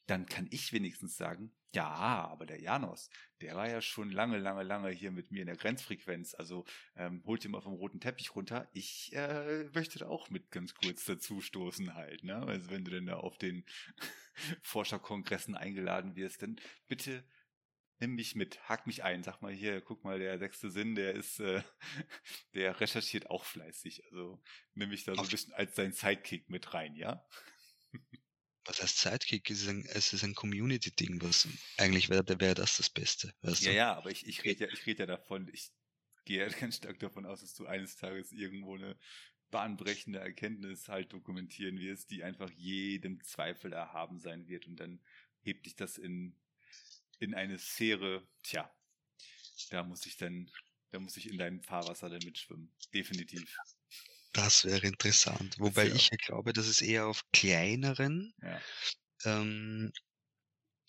dann kann ich wenigstens sagen, Ja, aber der Janos, der war ja schon lange, lange, lange hier mit mir in der Grenzfrequenz. Also ähm, holt ihn mal vom roten Teppich runter. Ich äh, möchte da auch mit ganz kurz dazu stoßen halt. Ne? Also wenn du denn da auf den Forscherkongressen eingeladen wirst, dann bitte nimm mich mit, hack mich ein, sag mal hier, guck mal, der sechste Sinn, der ist, äh, der recherchiert auch fleißig. Also nimm mich da so ein bisschen als sein Sidekick mit rein, ja? was heißt Sidekick? Es ist ein, es ist ein Community-Ding, was eigentlich wäre wär das das Beste. Weißt du? Ja, ja, aber ich, ich rede ja, ich rede ja davon, ich gehe ja ganz stark davon aus, dass du eines Tages irgendwo eine bahnbrechende Erkenntnis halt dokumentieren wirst, die einfach jedem Zweifel erhaben sein wird und dann hebt dich das in, in eine Sphäre, tja, da muss ich dann, da muss ich in deinem Fahrwasser dann mitschwimmen. Definitiv. Das wäre interessant. Wobei ja. ich ja glaube, dass es eher auf kleineren, ja. ähm,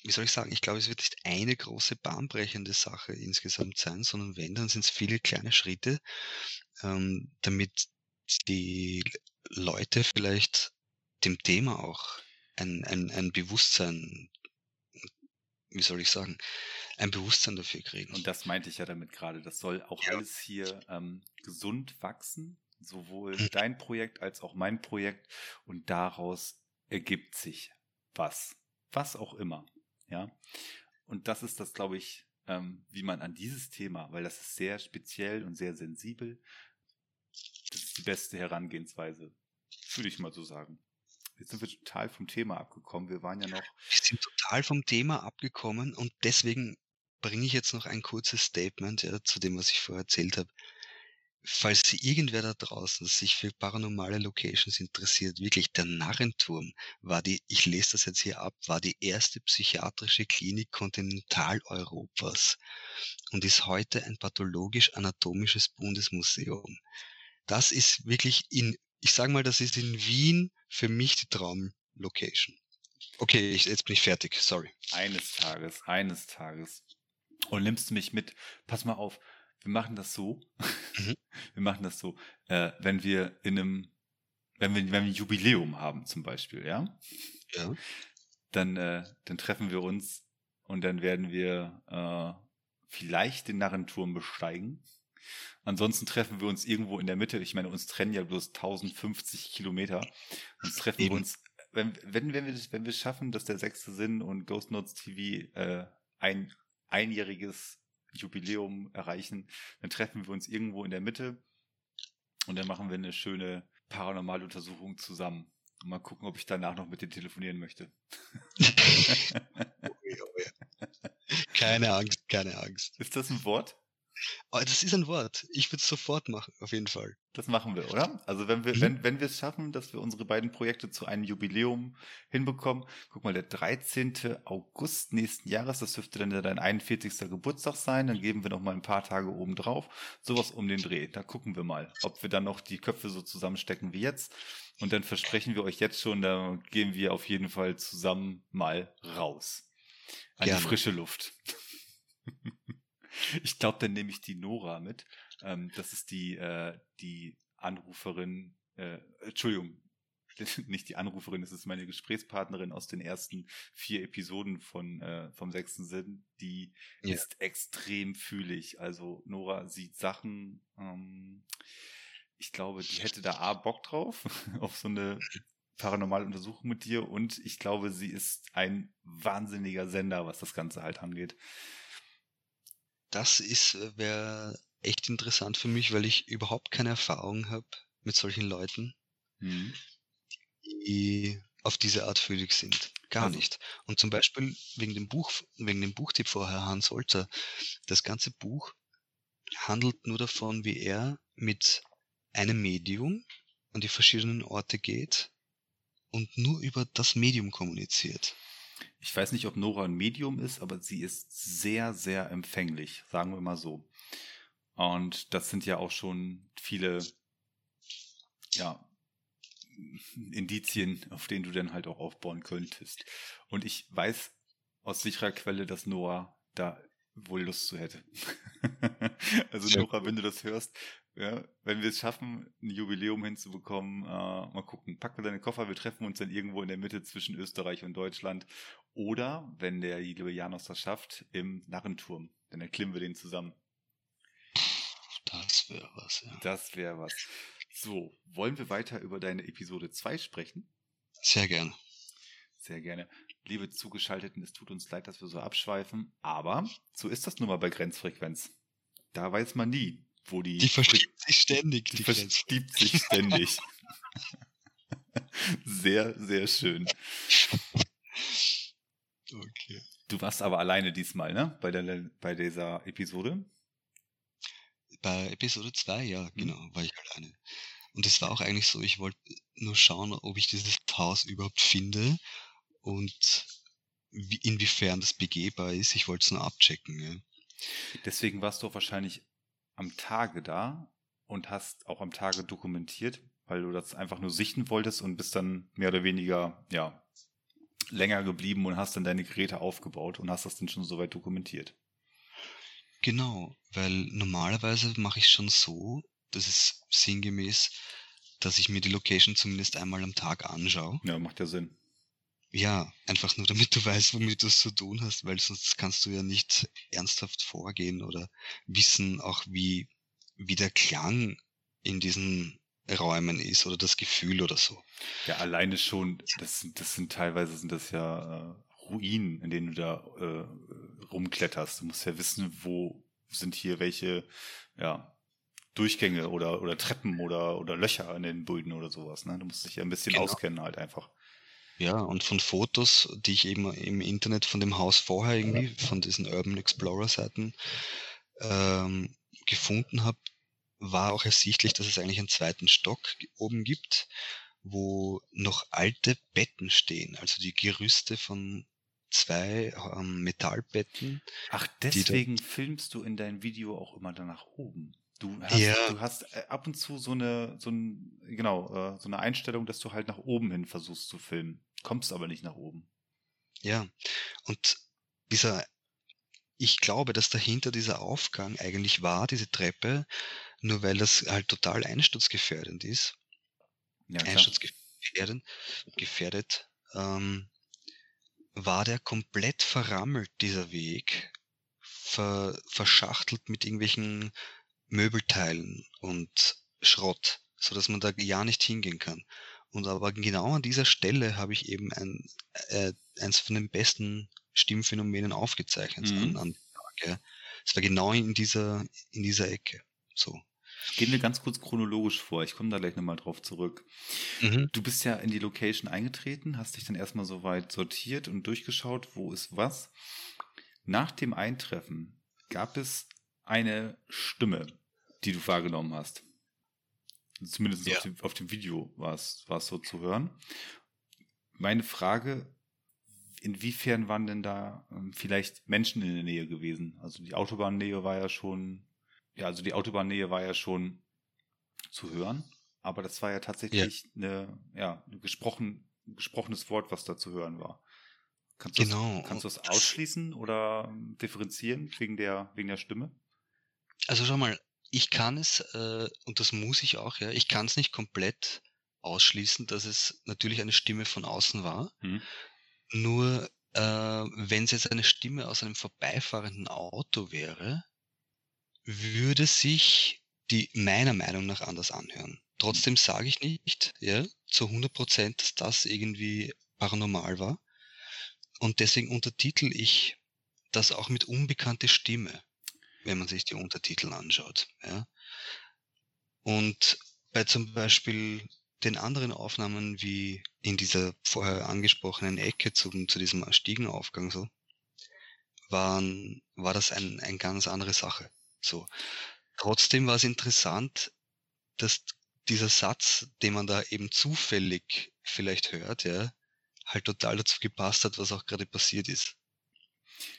wie soll ich sagen, ich glaube, es wird nicht eine große bahnbrechende Sache insgesamt sein, sondern wenn, dann sind es viele kleine Schritte, ähm, damit die Leute vielleicht dem Thema auch ein, ein, ein Bewusstsein, wie soll ich sagen, ein Bewusstsein dafür kriegen. Und das meinte ich ja damit gerade. Das soll auch ja. alles hier ähm, gesund wachsen sowohl hm. dein Projekt als auch mein Projekt und daraus ergibt sich was, was auch immer, ja. Und das ist das, glaube ich, ähm, wie man an dieses Thema, weil das ist sehr speziell und sehr sensibel, das ist die beste Herangehensweise, würde ich mal so sagen. Jetzt sind wir total vom Thema abgekommen. Wir waren ja noch. Wir sind total vom Thema abgekommen und deswegen bringe ich jetzt noch ein kurzes Statement ja, zu dem, was ich vorher erzählt habe falls irgendwer da draußen sich für paranormale Locations interessiert, wirklich der Narrenturm war die, ich lese das jetzt hier ab, war die erste psychiatrische Klinik Kontinentaleuropas und ist heute ein pathologisch-anatomisches Bundesmuseum. Das ist wirklich in, ich sage mal, das ist in Wien für mich die Traumlocation. Okay, ich, jetzt bin ich fertig, sorry. Eines Tages, eines Tages. Und nimmst du mich mit, pass mal auf, wir machen das so. Mhm. Wir machen das so, äh, wenn wir in einem, wenn wir, wenn wir ein Jubiläum haben zum Beispiel, ja? Ja. Dann, äh, dann treffen wir uns und dann werden wir äh, vielleicht den Narrenturm besteigen. Ansonsten treffen wir uns irgendwo in der Mitte. Ich meine, uns trennen ja bloß 1050 Kilometer. Uns treffen Eben. wir uns, wenn, wenn, wenn wir, wenn wir schaffen, dass der sechste Sinn und Ghost Notes TV äh, ein einjähriges Jubiläum erreichen, dann treffen wir uns irgendwo in der Mitte und dann machen wir eine schöne Paranormaluntersuchung zusammen. Und mal gucken, ob ich danach noch mit dir telefonieren möchte. keine Angst, keine Angst. Ist das ein Wort? Oh, das ist ein Wort. Ich würde es sofort machen, auf jeden Fall. Das machen wir, oder? Also wenn wir, mhm. wenn, wenn wir es schaffen, dass wir unsere beiden Projekte zu einem Jubiläum hinbekommen, guck mal, der 13. August nächsten Jahres, das dürfte dann dein 41. Geburtstag sein, dann geben wir noch mal ein paar Tage oben drauf. Sowas um den Dreh. Da gucken wir mal, ob wir dann noch die Köpfe so zusammenstecken wie jetzt. Und dann versprechen wir euch jetzt schon, da gehen wir auf jeden Fall zusammen mal raus. An Gerne. die frische Luft. Ich glaube, dann nehme ich die Nora mit. Ähm, das ist die, äh, die Anruferin, äh, Entschuldigung, nicht die Anruferin, das ist meine Gesprächspartnerin aus den ersten vier Episoden von äh, vom sechsten Sinn. Die ja. ist extrem fühlig. Also Nora sieht Sachen. Ähm, ich glaube, die hätte da A Bock drauf auf so eine paranormale Untersuchung mit dir und ich glaube, sie ist ein wahnsinniger Sender, was das Ganze halt angeht das ist äh, wäre echt interessant für mich, weil ich überhaupt keine Erfahrung habe mit solchen Leuten, mhm. die auf diese Art fühlig sind. Gar also. nicht. Und zum Beispiel wegen dem Buch, wegen dem Buchtipp vorher, Hans Holzer, das ganze Buch handelt nur davon, wie er mit einem Medium an die verschiedenen Orte geht und nur über das Medium kommuniziert. Ich weiß nicht, ob Nora ein Medium ist, aber sie ist sehr, sehr empfänglich, sagen wir mal so. Und das sind ja auch schon viele, ja, Indizien, auf denen du dann halt auch aufbauen könntest. Und ich weiß aus sicherer Quelle, dass Nora da wohl Lust zu hätte. also Nora, wenn du das hörst, ja, wenn wir es schaffen, ein Jubiläum hinzubekommen, äh, mal gucken, pack mal deine Koffer, wir treffen uns dann irgendwo in der Mitte zwischen Österreich und Deutschland. Oder, wenn der liebe Janos das schafft, im Narrenturm. Dann erklimmen wir den zusammen. Das wäre was, ja. Das wäre was. So, wollen wir weiter über deine Episode 2 sprechen? Sehr gerne. Sehr gerne. Liebe Zugeschalteten, es tut uns leid, dass wir so abschweifen, aber so ist das nun mal bei Grenzfrequenz. Da weiß man nie, wo die. Die verschiebt sich ständig. Die, die verschiebt sich ständig. sehr, sehr schön. Okay. Du warst aber alleine diesmal, ne? Bei, der, bei dieser Episode? Bei Episode 2, ja, mhm. genau, war ich alleine. Und es war auch eigentlich so, ich wollte nur schauen, ob ich dieses Haus überhaupt finde und wie, inwiefern das begehbar ist. Ich wollte es nur abchecken. Ja. Deswegen warst du auch wahrscheinlich am Tage da und hast auch am Tage dokumentiert, weil du das einfach nur sichten wolltest und bist dann mehr oder weniger, ja, länger geblieben und hast dann deine Geräte aufgebaut und hast das dann schon soweit dokumentiert. Genau, weil normalerweise mache ich schon so, das ist sinngemäß, dass ich mir die Location zumindest einmal am Tag anschaue. Ja, macht ja Sinn. Ja, einfach nur damit du weißt, womit du es zu tun hast, weil sonst kannst du ja nicht ernsthaft vorgehen oder wissen auch, wie, wie der Klang in diesen Räumen ist oder das Gefühl oder so. Ja, alleine schon, das, das sind teilweise sind das ja äh, Ruinen, in denen du da äh, rumkletterst. Du musst ja wissen, wo sind hier welche, ja, Durchgänge oder, oder Treppen oder, oder Löcher in den Böden oder sowas. Ne? Du musst dich ja ein bisschen genau. auskennen halt einfach. Ja, und von Fotos, die ich eben im Internet von dem Haus vorher irgendwie, von diesen Urban Explorer Seiten ähm, gefunden habe, war auch ersichtlich, dass es eigentlich einen zweiten Stock oben gibt, wo noch alte Betten stehen, also die Gerüste von zwei ähm, Metallbetten. Ach, deswegen filmst du in deinem Video auch immer dann nach oben. Du hast, ja. du hast äh, ab und zu so eine, so ein, genau, äh, so eine Einstellung, dass du halt nach oben hin versuchst zu filmen. Kommst aber nicht nach oben. Ja. Und dieser, ich glaube, dass dahinter dieser Aufgang eigentlich war, diese Treppe, nur weil das halt total einsturzgefährdend ist. Ja, einsturzgefährdet, gefährdet, ähm, war der komplett verrammelt, dieser Weg, ver, verschachtelt mit irgendwelchen Möbelteilen und Schrott, so dass man da ja nicht hingehen kann. Und aber genau an dieser Stelle habe ich eben ein, äh, eins von den besten Stimmphänomenen aufgezeichnet mhm. an, an Tag. Es war genau in dieser, in dieser Ecke. So. Gehen wir ganz kurz chronologisch vor. Ich komme da gleich nochmal drauf zurück. Mhm. Du bist ja in die Location eingetreten, hast dich dann erstmal soweit sortiert und durchgeschaut, wo ist was. Nach dem Eintreffen gab es eine Stimme, die du wahrgenommen hast. Zumindest ja. auf, dem, auf, dem, Video war es, war es so zu hören. Meine Frage, inwiefern waren denn da ähm, vielleicht Menschen in der Nähe gewesen? Also die Autobahnnähe war ja schon, ja, also die Autobahnnähe war ja schon zu hören, aber das war ja tatsächlich ja. eine, ja, ein gesprochen, gesprochenes Wort, was da zu hören war. Kannst du genau. das, kannst du das ausschließen oder differenzieren wegen der, wegen der Stimme? Also schau mal, ich kann es, äh, und das muss ich auch, ja, ich kann es nicht komplett ausschließen, dass es natürlich eine Stimme von außen war. Mhm. Nur äh, wenn es jetzt eine Stimme aus einem vorbeifahrenden Auto wäre, würde sich die meiner Meinung nach anders anhören. Trotzdem sage ich nicht, ja, zu 100 Prozent, dass das irgendwie paranormal war. Und deswegen untertitel ich das auch mit unbekannte Stimme wenn man sich die Untertitel anschaut. Ja. Und bei zum Beispiel den anderen Aufnahmen wie in dieser vorher angesprochenen Ecke zum, zu diesem Stiegenaufgang so, waren, war das ein, ein ganz andere Sache. So. Trotzdem war es interessant, dass dieser Satz, den man da eben zufällig vielleicht hört, ja, halt total dazu gepasst hat, was auch gerade passiert ist.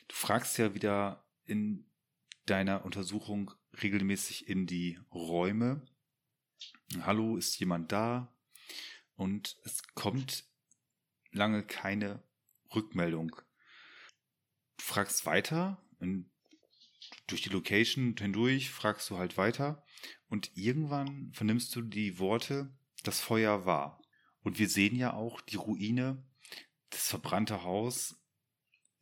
Du fragst ja wieder in deiner Untersuchung regelmäßig in die Räume. Hallo, ist jemand da? Und es kommt lange keine Rückmeldung. Du fragst weiter in durch die Location hindurch fragst du halt weiter und irgendwann vernimmst du die Worte, das Feuer war. Und wir sehen ja auch die Ruine, das verbrannte Haus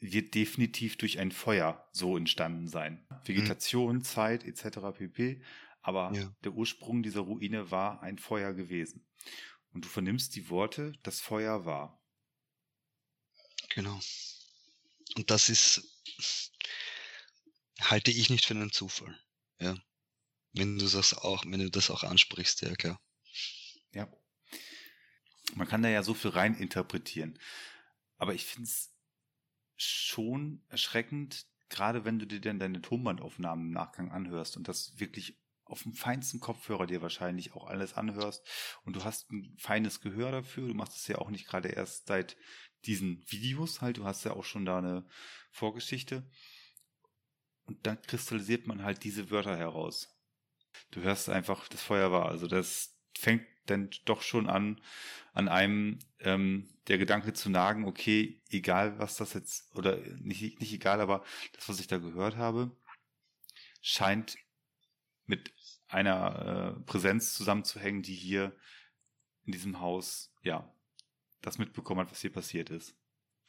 wird definitiv durch ein Feuer so entstanden sein. Vegetation, mhm. Zeit etc. pp. Aber ja. der Ursprung dieser Ruine war ein Feuer gewesen. Und du vernimmst die Worte, das Feuer war. Genau. Und das ist, halte ich nicht für einen Zufall. Ja. Wenn du das auch, wenn du das auch ansprichst, ja klar. Ja. Man kann da ja so viel rein interpretieren. Aber ich finde es schon erschreckend, gerade wenn du dir dann deine Tonbandaufnahmen im Nachgang anhörst und das wirklich auf dem feinsten Kopfhörer dir wahrscheinlich auch alles anhörst und du hast ein feines Gehör dafür. Du machst es ja auch nicht gerade erst seit diesen Videos halt. Du hast ja auch schon da eine Vorgeschichte. Und dann kristallisiert man halt diese Wörter heraus. Du hörst einfach, das Feuer war. Also das fängt dann doch schon an, an einem ähm, der Gedanke zu nagen, okay, egal was das jetzt, oder nicht, nicht egal, aber das, was ich da gehört habe, scheint mit einer äh, Präsenz zusammenzuhängen, die hier in diesem Haus, ja, das mitbekommen hat, was hier passiert ist.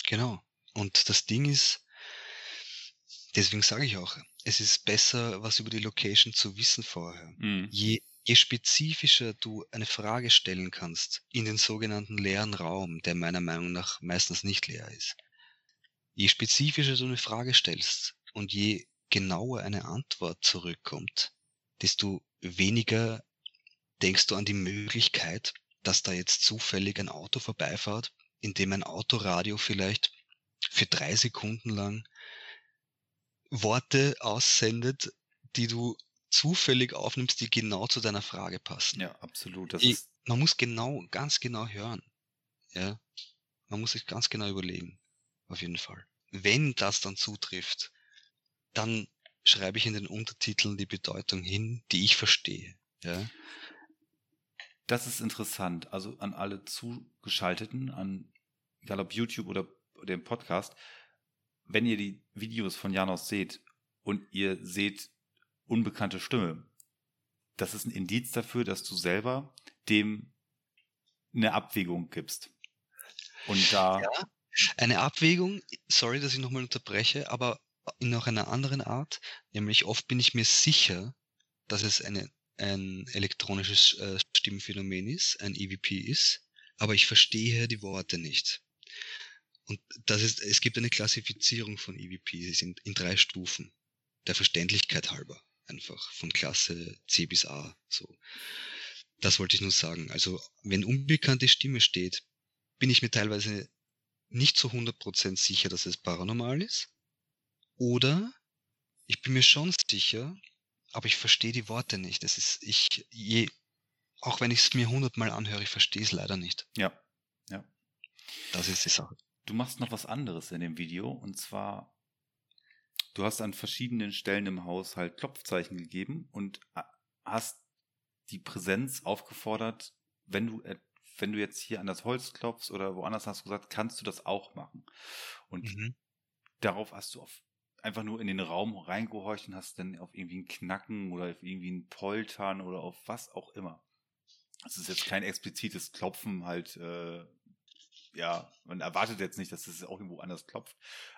Genau. Und das Ding ist, deswegen sage ich auch, es ist besser, was über die Location zu wissen vorher. Mhm. Je, je spezifischer du eine Frage stellen kannst in den sogenannten leeren Raum, der meiner Meinung nach meistens nicht leer ist, je spezifischer du eine Frage stellst und je genauer eine Antwort zurückkommt, desto weniger denkst du an die Möglichkeit, dass da jetzt zufällig ein Auto vorbeifährt, in dem ein Autoradio vielleicht für drei Sekunden lang Worte aussendet, die du zufällig aufnimmst, die genau zu deiner Frage passen. Ja, absolut. Ich, man muss genau, ganz genau hören. Ja, man muss sich ganz genau überlegen. Auf jeden Fall. Wenn das dann zutrifft, dann schreibe ich in den Untertiteln die Bedeutung hin, die ich verstehe. Ja. Das ist interessant. Also an alle Zugeschalteten, an egal ob YouTube oder dem Podcast, wenn ihr die Videos von Janos seht und ihr seht unbekannte Stimme, das ist ein Indiz dafür, dass du selber dem eine Abwägung gibst. Und da. Ja, eine Abwägung, sorry, dass ich nochmal unterbreche, aber in noch einer anderen Art, nämlich oft bin ich mir sicher, dass es eine, ein elektronisches äh, Stimmphänomen ist, ein EVP ist, aber ich verstehe die Worte nicht. Und das ist, es gibt eine Klassifizierung von EVP, sie sind in drei Stufen, der Verständlichkeit halber, einfach von Klasse C bis A, so. Das wollte ich nur sagen. Also, wenn unbekannte Stimme steht, bin ich mir teilweise nicht zu 100% sicher, dass es paranormal ist. Oder ich bin mir schon sicher, aber ich verstehe die Worte nicht. Das ist, ich, je, auch wenn ich es mir hundertmal anhöre, ich verstehe es leider nicht. Ja, ja. Das ist die Sache. Du machst noch was anderes in dem Video und zwar, du hast an verschiedenen Stellen im Haus halt Klopfzeichen gegeben und hast die Präsenz aufgefordert, wenn du, wenn du jetzt hier an das Holz klopfst oder woanders hast du gesagt, kannst du das auch machen. Und mhm. darauf hast du auf einfach nur in den Raum reingehorcht und hast dann auf irgendwie ein Knacken oder auf irgendwie ein Poltern oder auf was auch immer. Es ist jetzt kein explizites Klopfen halt, äh, ja, man erwartet jetzt nicht, dass es auch irgendwo anders klopft.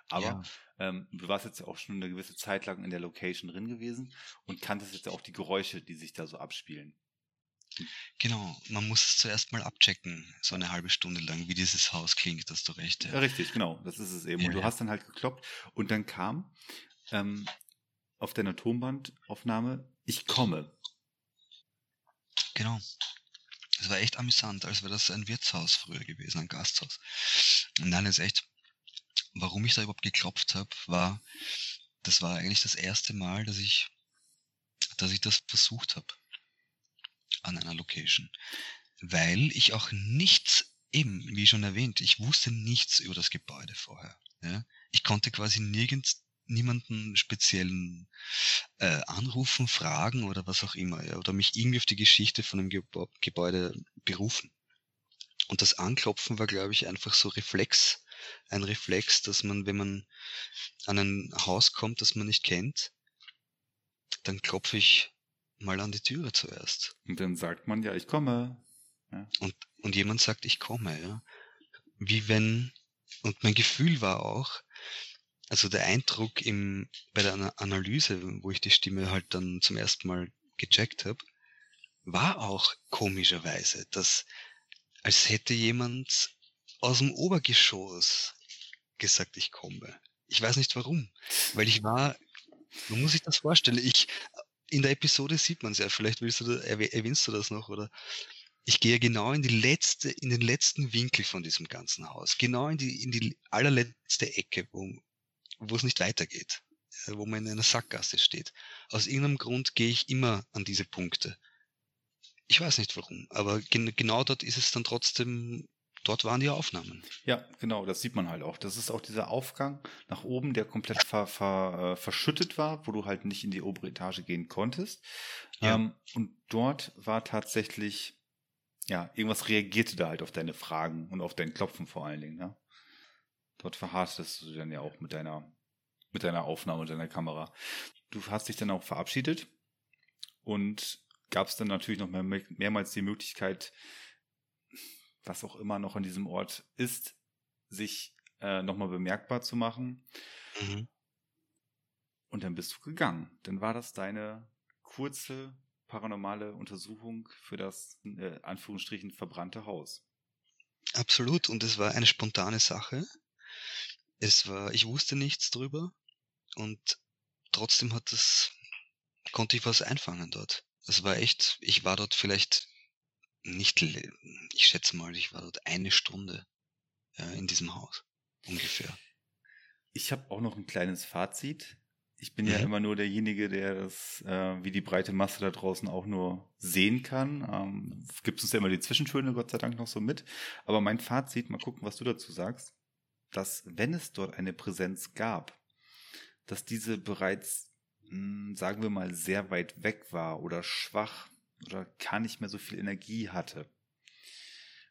Aber ja. ähm, du warst jetzt ja auch schon eine gewisse Zeit lang in der Location drin gewesen und kanntest jetzt auch die Geräusche, die sich da so abspielen. Genau, man muss es zuerst mal abchecken, so eine halbe Stunde lang, wie dieses Haus klingt, hast du recht. Ja, ja richtig, genau, das ist es eben. Und du hast dann halt gekloppt und dann kam ähm, auf deiner Tonbandaufnahme, ich komme. Genau. Das war echt amüsant, als wäre das ein Wirtshaus früher gewesen, ein Gasthaus. Und nein, ist echt, warum ich da überhaupt geklopft habe, war, das war eigentlich das erste Mal, dass ich, dass ich das versucht habe an einer Location, weil ich auch nichts, eben, wie schon erwähnt, ich wusste nichts über das Gebäude vorher. Ja? Ich konnte quasi nirgends niemanden speziellen äh, anrufen, fragen oder was auch immer, ja, oder mich irgendwie auf die Geschichte von dem Gebä Gebäude berufen. Und das Anklopfen war, glaube ich, einfach so Reflex, ein Reflex, dass man, wenn man an ein Haus kommt, das man nicht kennt, dann klopfe ich mal an die Türe zuerst. Und dann sagt man ja, ich komme. Ja. Und, und jemand sagt, ich komme, ja. Wie wenn, und mein Gefühl war auch, also der Eindruck im, bei der Analyse, wo ich die Stimme halt dann zum ersten Mal gecheckt habe, war auch komischerweise, dass als hätte jemand aus dem Obergeschoss gesagt, ich komme. Ich weiß nicht warum, weil ich war, man muss sich das vorstellen, ich, in der Episode sieht man es ja, vielleicht willst du, erwähnst du das noch, oder? Ich gehe genau in die letzte, in den letzten Winkel von diesem ganzen Haus, genau in die, in die allerletzte Ecke, wo, wo es nicht weitergeht, äh, wo man in einer Sackgasse steht. Aus irgendeinem Grund gehe ich immer an diese Punkte. Ich weiß nicht warum, aber gen genau dort ist es dann trotzdem, dort waren die Aufnahmen. Ja, genau, das sieht man halt auch. Das ist auch dieser Aufgang nach oben, der komplett ver ver äh, verschüttet war, wo du halt nicht in die obere Etage gehen konntest. Ja. Ähm, und dort war tatsächlich, ja, irgendwas reagierte da halt auf deine Fragen und auf dein Klopfen vor allen Dingen, ne? Dort verharrtest du dann ja auch mit deiner, mit deiner Aufnahme und deiner Kamera. Du hast dich dann auch verabschiedet und gab es dann natürlich noch mehr, mehrmals die Möglichkeit, was auch immer noch an diesem Ort ist, sich äh, nochmal bemerkbar zu machen. Mhm. Und dann bist du gegangen. Dann war das deine kurze paranormale Untersuchung für das, äh, Anführungsstrichen, verbrannte Haus. Absolut. Und es war eine spontane Sache. Es war, ich wusste nichts drüber und trotzdem hat es, konnte ich was einfangen dort. Es war echt, ich war dort vielleicht nicht, ich schätze mal, ich war dort eine Stunde ja, in diesem Haus ungefähr. Ich habe auch noch ein kleines Fazit. Ich bin mhm. ja immer nur derjenige, der das, äh, wie die breite Masse da draußen auch nur sehen kann. Ähm, gibt uns ja immer die Zwischentöne, Gott sei Dank, noch so mit. Aber mein Fazit, mal gucken, was du dazu sagst dass wenn es dort eine Präsenz gab, dass diese bereits, hm, sagen wir mal, sehr weit weg war oder schwach oder gar nicht mehr so viel Energie hatte,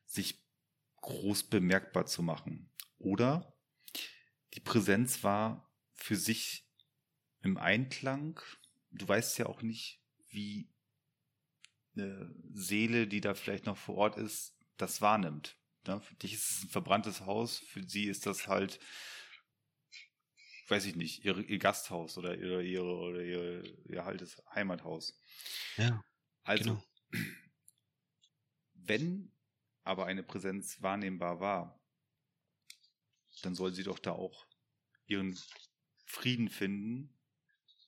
sich groß bemerkbar zu machen. Oder die Präsenz war für sich im Einklang. Du weißt ja auch nicht, wie eine Seele, die da vielleicht noch vor Ort ist, das wahrnimmt. Ja, für dich ist es ein verbranntes Haus, für sie ist das halt, weiß ich nicht, ihr, ihr Gasthaus oder ihre, ihre, oder ihr, ihr haltes Heimathaus. Ja. Also, genau. wenn aber eine Präsenz wahrnehmbar war, dann soll sie doch da auch ihren Frieden finden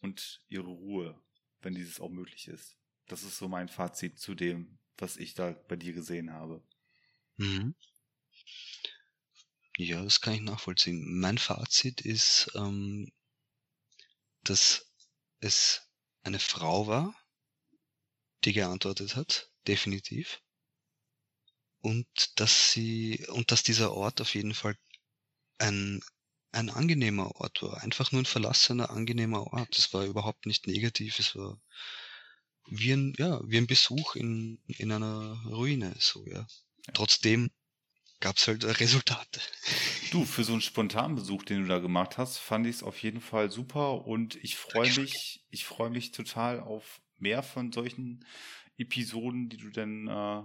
und ihre Ruhe, wenn dieses auch möglich ist. Das ist so mein Fazit zu dem, was ich da bei dir gesehen habe. Mhm. Ja, das kann ich nachvollziehen. Mein Fazit ist, ähm, dass es eine Frau war, die geantwortet hat, definitiv. Und dass sie, und dass dieser Ort auf jeden Fall ein, ein angenehmer Ort war. Einfach nur ein verlassener, angenehmer Ort. Es war überhaupt nicht negativ. Es war wie ein, ja, wie ein Besuch in, in einer Ruine, so, ja. Trotzdem gab es halt Resultate. Du, für so einen Spontanbesuch, den du da gemacht hast, fand ich es auf jeden Fall super und ich freue mich, ich freue mich total auf mehr von solchen Episoden, die du dann äh,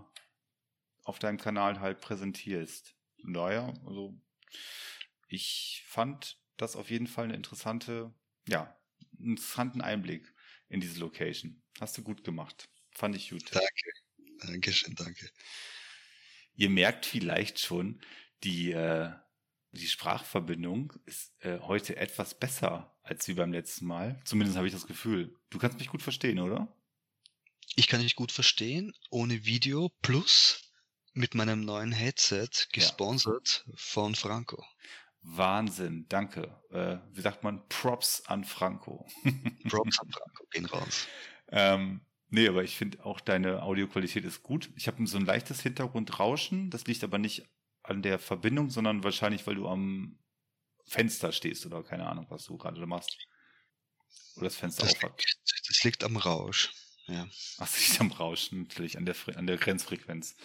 auf deinem Kanal halt präsentierst. Von daher, also ich fand das auf jeden Fall eine interessante, ja, einen interessanten Einblick in diese Location. Hast du gut gemacht. Fand ich gut. Danke. Dankeschön, danke. Ihr merkt vielleicht schon, die, äh, die Sprachverbindung ist äh, heute etwas besser als wie beim letzten Mal. Zumindest habe ich das Gefühl. Du kannst mich gut verstehen, oder? Ich kann dich gut verstehen, ohne Video plus mit meinem neuen Headset, gesponsert ja. von Franco. Wahnsinn, danke. Äh, wie sagt man? Props an Franco. Props an Franco, gehen raus. Ähm, Nee, aber ich finde auch deine Audioqualität ist gut. Ich habe so ein leichtes Hintergrundrauschen. Das liegt aber nicht an der Verbindung, sondern wahrscheinlich, weil du am Fenster stehst oder keine Ahnung, was du gerade machst. Oder das Fenster das aufhat. Liegt, das liegt am Rausch. Ja. Ach, das liegt am Rauschen, natürlich, an der, an der Grenzfrequenz.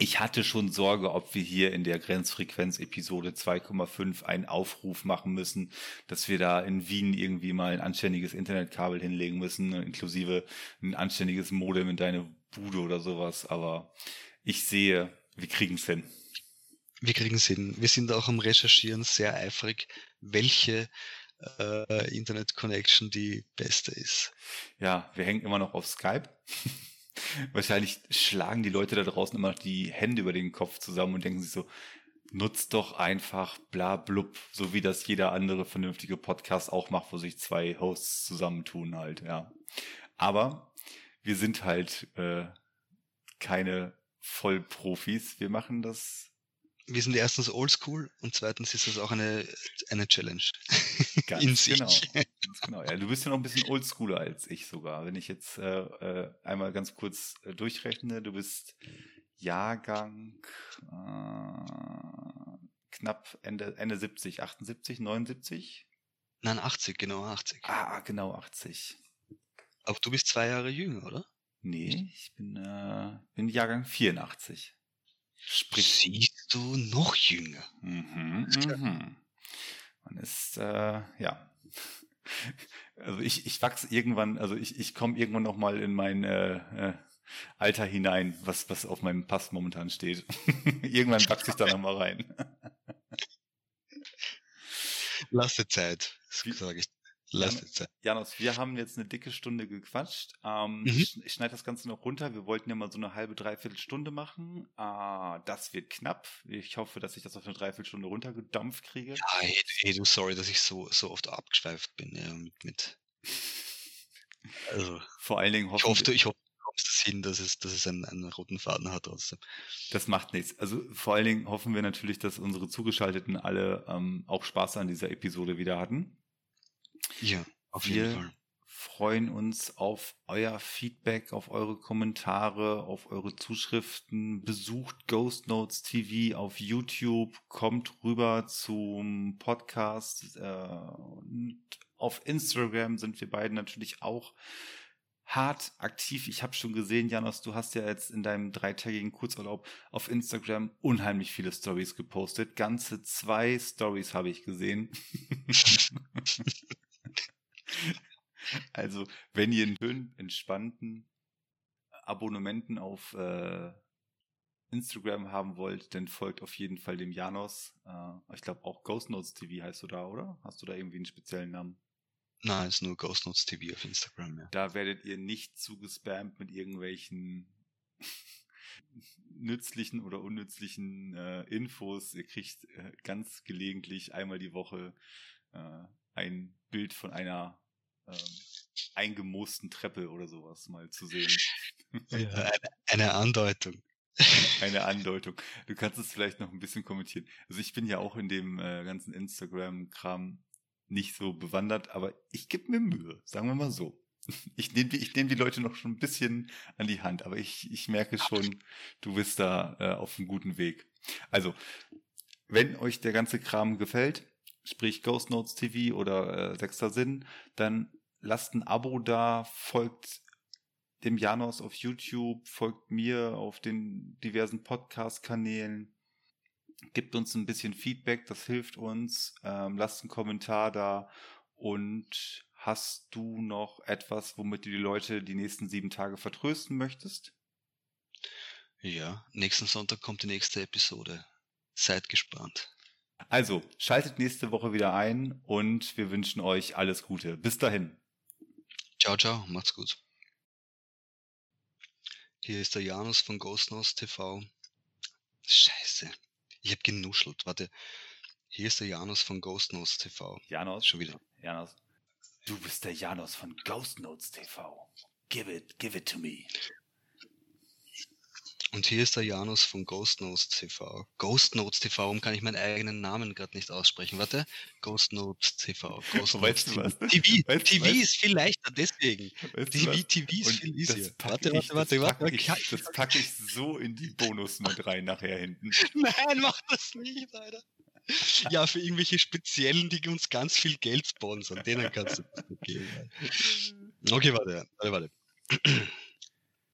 Ich hatte schon Sorge, ob wir hier in der Grenzfrequenz-Episode 2,5 einen Aufruf machen müssen, dass wir da in Wien irgendwie mal ein anständiges Internetkabel hinlegen müssen, inklusive ein anständiges Modem in deine Bude oder sowas. Aber ich sehe, wir kriegen es hin. Wir kriegen es hin. Wir sind auch am Recherchieren sehr eifrig, welche äh, Internet-Connection die beste ist. Ja, wir hängen immer noch auf Skype. Wahrscheinlich schlagen die Leute da draußen immer noch die Hände über den Kopf zusammen und denken sich so, nutzt doch einfach bla blub, so wie das jeder andere vernünftige Podcast auch macht, wo sich zwei Hosts zusammentun halt, ja. Aber wir sind halt äh, keine Vollprofis. Wir machen das wir sind erstens oldschool und zweitens ist das auch eine, eine Challenge. Ganz in sich. Genau. Ganz genau. Ja, du bist ja noch ein bisschen oldschooler als ich sogar. Wenn ich jetzt äh, äh einmal ganz kurz äh, durchrechne, du bist Jahrgang äh, knapp Ende, Ende 70, 78, 79? Nein, 80, genau 80. Ah, genau 80. Aber du bist zwei Jahre jünger, oder? Nee, ich bin, äh, bin Jahrgang 84. Sprich, siehst du noch jünger. Mhm, mhm. Man ist, äh, ja. Also ich, ich wachse irgendwann, also ich, ich komme irgendwann noch mal in mein äh, äh, Alter hinein, was, was auf meinem Pass momentan steht. irgendwann wachse ich da noch mal rein. Lass dir Zeit, sage ich. Lass Jan Janos, wir haben jetzt eine dicke Stunde gequatscht. Ähm, mhm. Ich, schneide das Ganze noch runter. Wir wollten ja mal so eine halbe, dreiviertel Stunde machen. Äh, das wird knapp. Ich hoffe, dass ich das auf eine Dreiviertelstunde runtergedampft kriege. Ja, hey, hey, du, sorry, dass ich so, so oft abgeschweift bin ja, mit, mit. Also, Vor allen Dingen hoffe ich. Hoffe, ich hoffe, du kommst es hin, dass es, dass es einen, einen roten Faden hat trotzdem. Das macht nichts. Also vor allen Dingen hoffen wir natürlich, dass unsere Zugeschalteten alle ähm, auch Spaß an dieser Episode wieder hatten. Ja, auf Wir jeden Fall. freuen uns auf euer Feedback, auf eure Kommentare, auf eure Zuschriften. Besucht Ghost Notes TV auf YouTube, kommt rüber zum Podcast äh, und auf Instagram sind wir beiden natürlich auch hart aktiv. Ich habe schon gesehen, Janos, du hast ja jetzt in deinem dreitägigen Kurzurlaub auf Instagram unheimlich viele Stories gepostet. Ganze zwei Stories habe ich gesehen. Also, wenn ihr einen schönen, entspannten Abonnementen auf äh, Instagram haben wollt, dann folgt auf jeden Fall dem Janos. Äh, ich glaube auch Ghost Notes TV heißt du da, oder? Hast du da irgendwie einen speziellen Namen? Nein, ist nur Ghost Notes TV auf Instagram, ja. Da werdet ihr nicht zugespammt mit irgendwelchen nützlichen oder unnützlichen äh, Infos. Ihr kriegt äh, ganz gelegentlich einmal die Woche äh, ein Bild von einer ähm, eingemoosten Treppe oder sowas mal zu sehen. Ja, eine, eine Andeutung. Eine Andeutung. Du kannst es vielleicht noch ein bisschen kommentieren. Also ich bin ja auch in dem äh, ganzen Instagram-Kram nicht so bewandert, aber ich gebe mir Mühe, sagen wir mal so. Ich nehme ich nehm die Leute noch schon ein bisschen an die Hand, aber ich, ich merke schon, du bist da äh, auf einem guten Weg. Also, wenn euch der ganze Kram gefällt, sprich Ghost Notes TV oder äh, Sechster Sinn, dann lasst ein Abo da, folgt dem Janos auf YouTube, folgt mir auf den diversen Podcast-Kanälen, gibt uns ein bisschen Feedback, das hilft uns, ähm, lasst einen Kommentar da und hast du noch etwas, womit du die Leute die nächsten sieben Tage vertrösten möchtest? Ja, nächsten Sonntag kommt die nächste Episode. Seid gespannt. Also, schaltet nächste Woche wieder ein und wir wünschen euch alles Gute. Bis dahin. Ciao, ciao, macht's gut. Hier ist der Janus von Ghostnos TV. Scheiße, ich habe genuschelt. Warte, hier ist der Janus von Ghostnos TV. Janus? Schon wieder. Janus. Du bist der Janus von Ghost Notes TV. Give it, give it to me. Und hier ist der Janus von Ghost Notes TV. Ghost Notes TV, warum kann ich meinen eigenen Namen gerade nicht aussprechen? Warte, Ghost Notes TV. Ghost weißt du was? TV, weißt, TV weißt, ist viel leichter, deswegen. TV, TV ist viel easier. Warte, warte, warte, warte. Pack ich, das packe ich so in die Bonus mit rein nachher hinten. Nein, mach das nicht, Alter. Ja, für irgendwelche Speziellen, die uns ganz viel Geld sponsern. Denen kannst du das geben. Okay, warte, warte, warte.